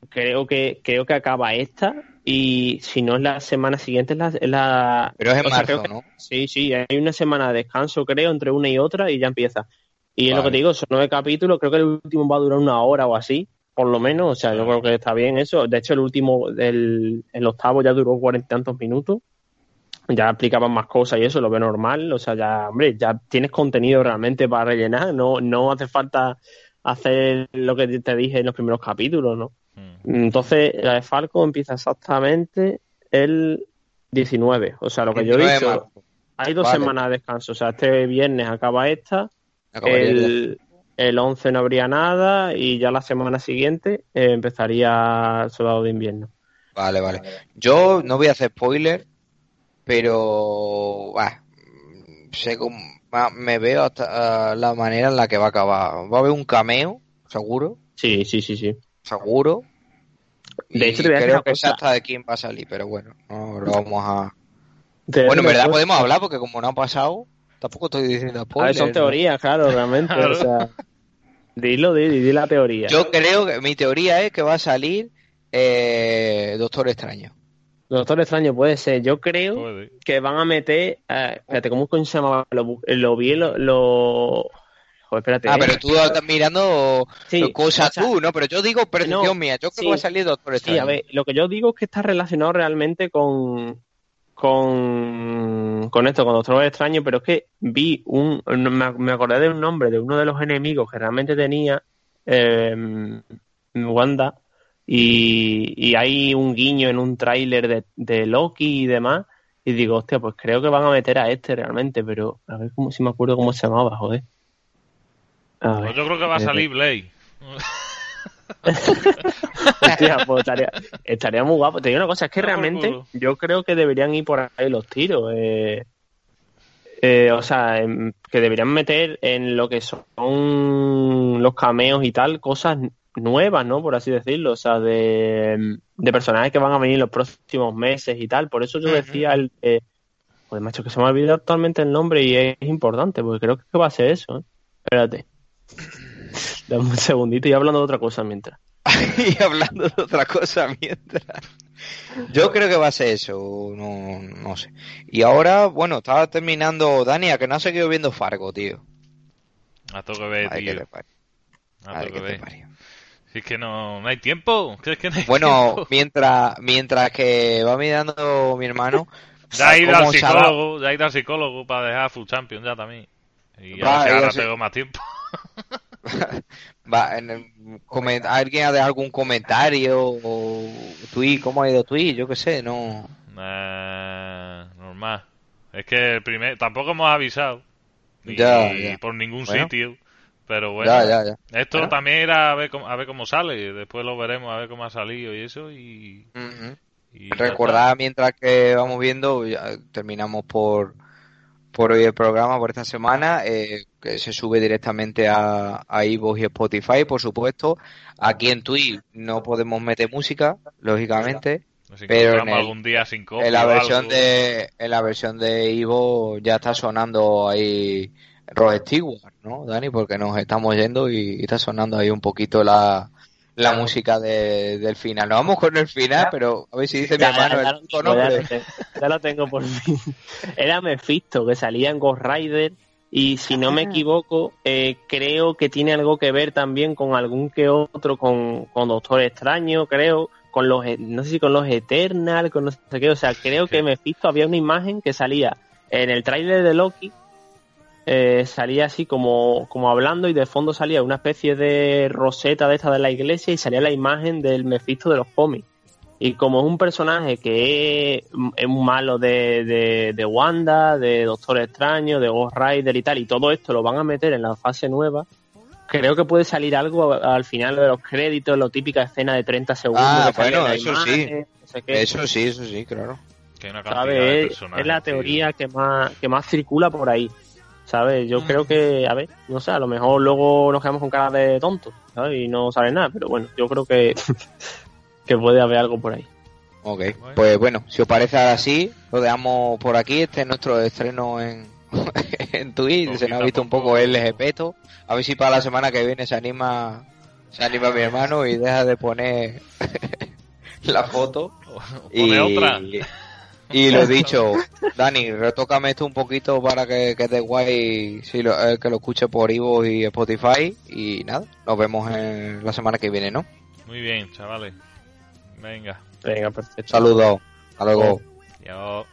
[SPEAKER 4] Creo que, creo que acaba esta y si no es la semana siguiente es la...
[SPEAKER 1] Pero es en marzo, ¿no?
[SPEAKER 4] Sí, sí, hay una semana de descanso creo entre una y otra y ya empieza. Y es lo que te digo, son nueve capítulos, creo que el último va a durar una hora o así, por lo menos, o sea, yo creo que está bien eso. De hecho, el último, el, el octavo ya duró cuarenta y tantos minutos, ya explicaban más cosas y eso, lo veo normal, o sea, ya, hombre, ya tienes contenido realmente para rellenar, no, no hace falta hacer lo que te dije en los primeros capítulos, ¿no? Mm. Entonces, la de Falco empieza exactamente el 19, o sea, lo que yo he visto, hay dos semanas de descanso, o sea, este viernes acaba esta el, el 11 no habría nada y ya la semana siguiente eh, empezaría el Soldado de Invierno.
[SPEAKER 1] Vale, vale. Yo no voy a hacer spoiler, pero sé me veo hasta la manera en la que va a acabar. Va a haber un cameo, seguro.
[SPEAKER 4] Sí, sí, sí, sí.
[SPEAKER 1] Seguro.
[SPEAKER 4] De hecho, te
[SPEAKER 1] creo que sé hasta de quién va a salir, pero bueno, no lo vamos a. Bueno, en verdad podemos hablar porque como no ha pasado, Tampoco estoy diciendo spoilers.
[SPEAKER 4] son teorías, claro, realmente. O sea, Dilo, di, di la teoría.
[SPEAKER 1] Yo creo que mi teoría es que va a salir eh, Doctor Extraño.
[SPEAKER 4] Doctor Extraño puede ser. Yo creo
[SPEAKER 3] Puede.
[SPEAKER 4] que van a meter. eh, espérate, ¿cómo coño se llamaba? Lo, lo vi, lo. lo... Joder, espérate.
[SPEAKER 1] Ah,
[SPEAKER 4] eh.
[SPEAKER 1] pero tú estás mirando
[SPEAKER 4] Sí,
[SPEAKER 1] cosas
[SPEAKER 4] o sea,
[SPEAKER 1] tú, ¿no? Pero yo digo percepción
[SPEAKER 4] no,
[SPEAKER 1] mía. Yo creo
[SPEAKER 4] sí.
[SPEAKER 1] que va a salir Doctor
[SPEAKER 4] Sí,
[SPEAKER 1] Extraño.
[SPEAKER 4] a ver, lo que yo digo es que está relacionado realmente con. Con, con esto, con Doctor Extraño, pero es que vi un. Me, acordé de un nombre de uno de los enemigos que realmente tenía eh, Wanda, y, y hay un guiño en un tráiler de, de Loki y demás, y digo, hostia, pues creo que van a meter a este realmente, pero a ver cómo, si me acuerdo cómo se llamaba, joder.
[SPEAKER 3] Pues yo creo que va a salir Blade.
[SPEAKER 4] Hostia, pues estaría, estaría muy guapo. Te digo una cosa, es que realmente yo creo que deberían ir por ahí los tiros. eh, eh, o sea, que deberían meter en lo que son los cameos y tal, cosas nuevas, ¿no? Por así decirlo. O sea, de, de personajes que van a venir los próximos meses y tal. Por eso yo decía el... eh, pues macho, que se me ha olvidado actualmente el nombre y es importante, porque creo que va a ser eso. ¿eh? Espérate. Dame un segundito y hablando de otra cosa mientras.
[SPEAKER 1] y hablando de otra cosa mientras. Yo creo que va a ser eso, no, no sé. Y ahora, bueno, estaba terminando, Dani, a que no has seguido viendo Fargo, tío.
[SPEAKER 3] A todo que ver,
[SPEAKER 1] que
[SPEAKER 3] tío. A
[SPEAKER 1] ay,
[SPEAKER 3] todo
[SPEAKER 1] que te
[SPEAKER 3] ver. Si es que no, no hay tiempo. ¿Crees que no hay
[SPEAKER 1] Bueno,
[SPEAKER 3] tiempo?
[SPEAKER 1] mientras, mientras que va mirando mi hermano,
[SPEAKER 3] Ya ha ido al
[SPEAKER 1] ha
[SPEAKER 3] psicólogo, ya ha ido al psicólogo para dejar Full Champion ya también. Y ya
[SPEAKER 1] Va, ya
[SPEAKER 3] ahora
[SPEAKER 1] sé.
[SPEAKER 3] tengo más tiempo.
[SPEAKER 1] va, en el comen- alguien ha dejado algún comentario o tweet, ¿cómo ha ido tweet? Yo qué sé, no.
[SPEAKER 3] Eh, normal. Es que el primer, tampoco hemos avisado. Ni
[SPEAKER 1] Ya, ya.
[SPEAKER 3] por ningún
[SPEAKER 1] Bueno.
[SPEAKER 3] sitio. Pero bueno,
[SPEAKER 1] Ya,
[SPEAKER 3] esto
[SPEAKER 1] Bueno.
[SPEAKER 3] también era a ver, cómo, a ver cómo sale. Después lo veremos a ver cómo ha salido y eso. Y,
[SPEAKER 1] Recordad mientras que vamos viendo, terminamos por, por hoy el programa, por esta semana, eh, que se sube directamente a, a y Spotify, por supuesto. Aquí en Twitch no podemos meter música, lógicamente.
[SPEAKER 3] Nos
[SPEAKER 1] pero en el-
[SPEAKER 3] algún día sin copia
[SPEAKER 1] En la versión
[SPEAKER 3] algo.
[SPEAKER 1] de, en la versión de Ivo ya está sonando ahí Rod Stewart, ¿no, Dani? Porque nos estamos yendo y, y está sonando ahí un poquito la, la música de- del final. Nos vamos con el final, pero a ver si dice mi
[SPEAKER 4] Ya,
[SPEAKER 1] hermano
[SPEAKER 4] ya,
[SPEAKER 1] el
[SPEAKER 4] lo
[SPEAKER 1] nombre.
[SPEAKER 4] tengo, ya lo tengo por fin. Era Mephisto, que salía en Ghost Rider. Y si no me
[SPEAKER 1] Ah.
[SPEAKER 4] equivoco, eh, creo que tiene algo que ver también con algún que otro, con, con Doctor Extraño, creo, con los, e- no sé si con los Eternal, con no sé qué. O sea, creo que Mephisto había una imagen que salía en el tráiler de Loki, eh, salía así como, como hablando y de fondo salía una especie de roseta de esta de la iglesia y salía la imagen del Mephisto de los cómics. Y como es un personaje que es, es un malo de, de, de Wanda, de Doctor Extraño, de Ghost Rider y tal, y todo esto lo van a meter en la fase nueva, creo que puede salir algo al final de los créditos, lo típica escena de 30 segundos.
[SPEAKER 1] Ah, bueno,
[SPEAKER 4] la
[SPEAKER 1] eso sí.
[SPEAKER 4] imagen, no sé qué.
[SPEAKER 1] Eso sí, eso sí, claro.
[SPEAKER 3] Que
[SPEAKER 4] Es- la
[SPEAKER 3] tío.
[SPEAKER 4] teoría que más, que más circula por ahí. ¿Sabes? Yo creo que, a ver, no sé, a lo mejor luego nos quedamos con cara de tontos, ¿sabes? Y no sale nada, pero bueno, yo creo que, que puede haber algo por ahí.
[SPEAKER 1] Ok,
[SPEAKER 3] Bueno.
[SPEAKER 1] pues bueno, si os parece ahora sí, lo dejamos por aquí. Este es nuestro estreno en, en Twitch. Se nos ha visto un
[SPEAKER 3] poco.
[SPEAKER 1] el LGPeto. A ver si para la semana que viene se anima, se anima mi hermano y deja de poner la foto.
[SPEAKER 3] Pone
[SPEAKER 1] y,
[SPEAKER 3] otra.
[SPEAKER 1] Y lo dicho, Dani, retócame esto un poquito para que quede guay si lo, eh, que lo escuche por Ivo y Spotify. Y nada, nos vemos en la semana que viene, ¿no?
[SPEAKER 3] Muy bien, chavales. Venga.
[SPEAKER 4] Venga.
[SPEAKER 1] Saludos. Hasta luego.
[SPEAKER 3] Yo.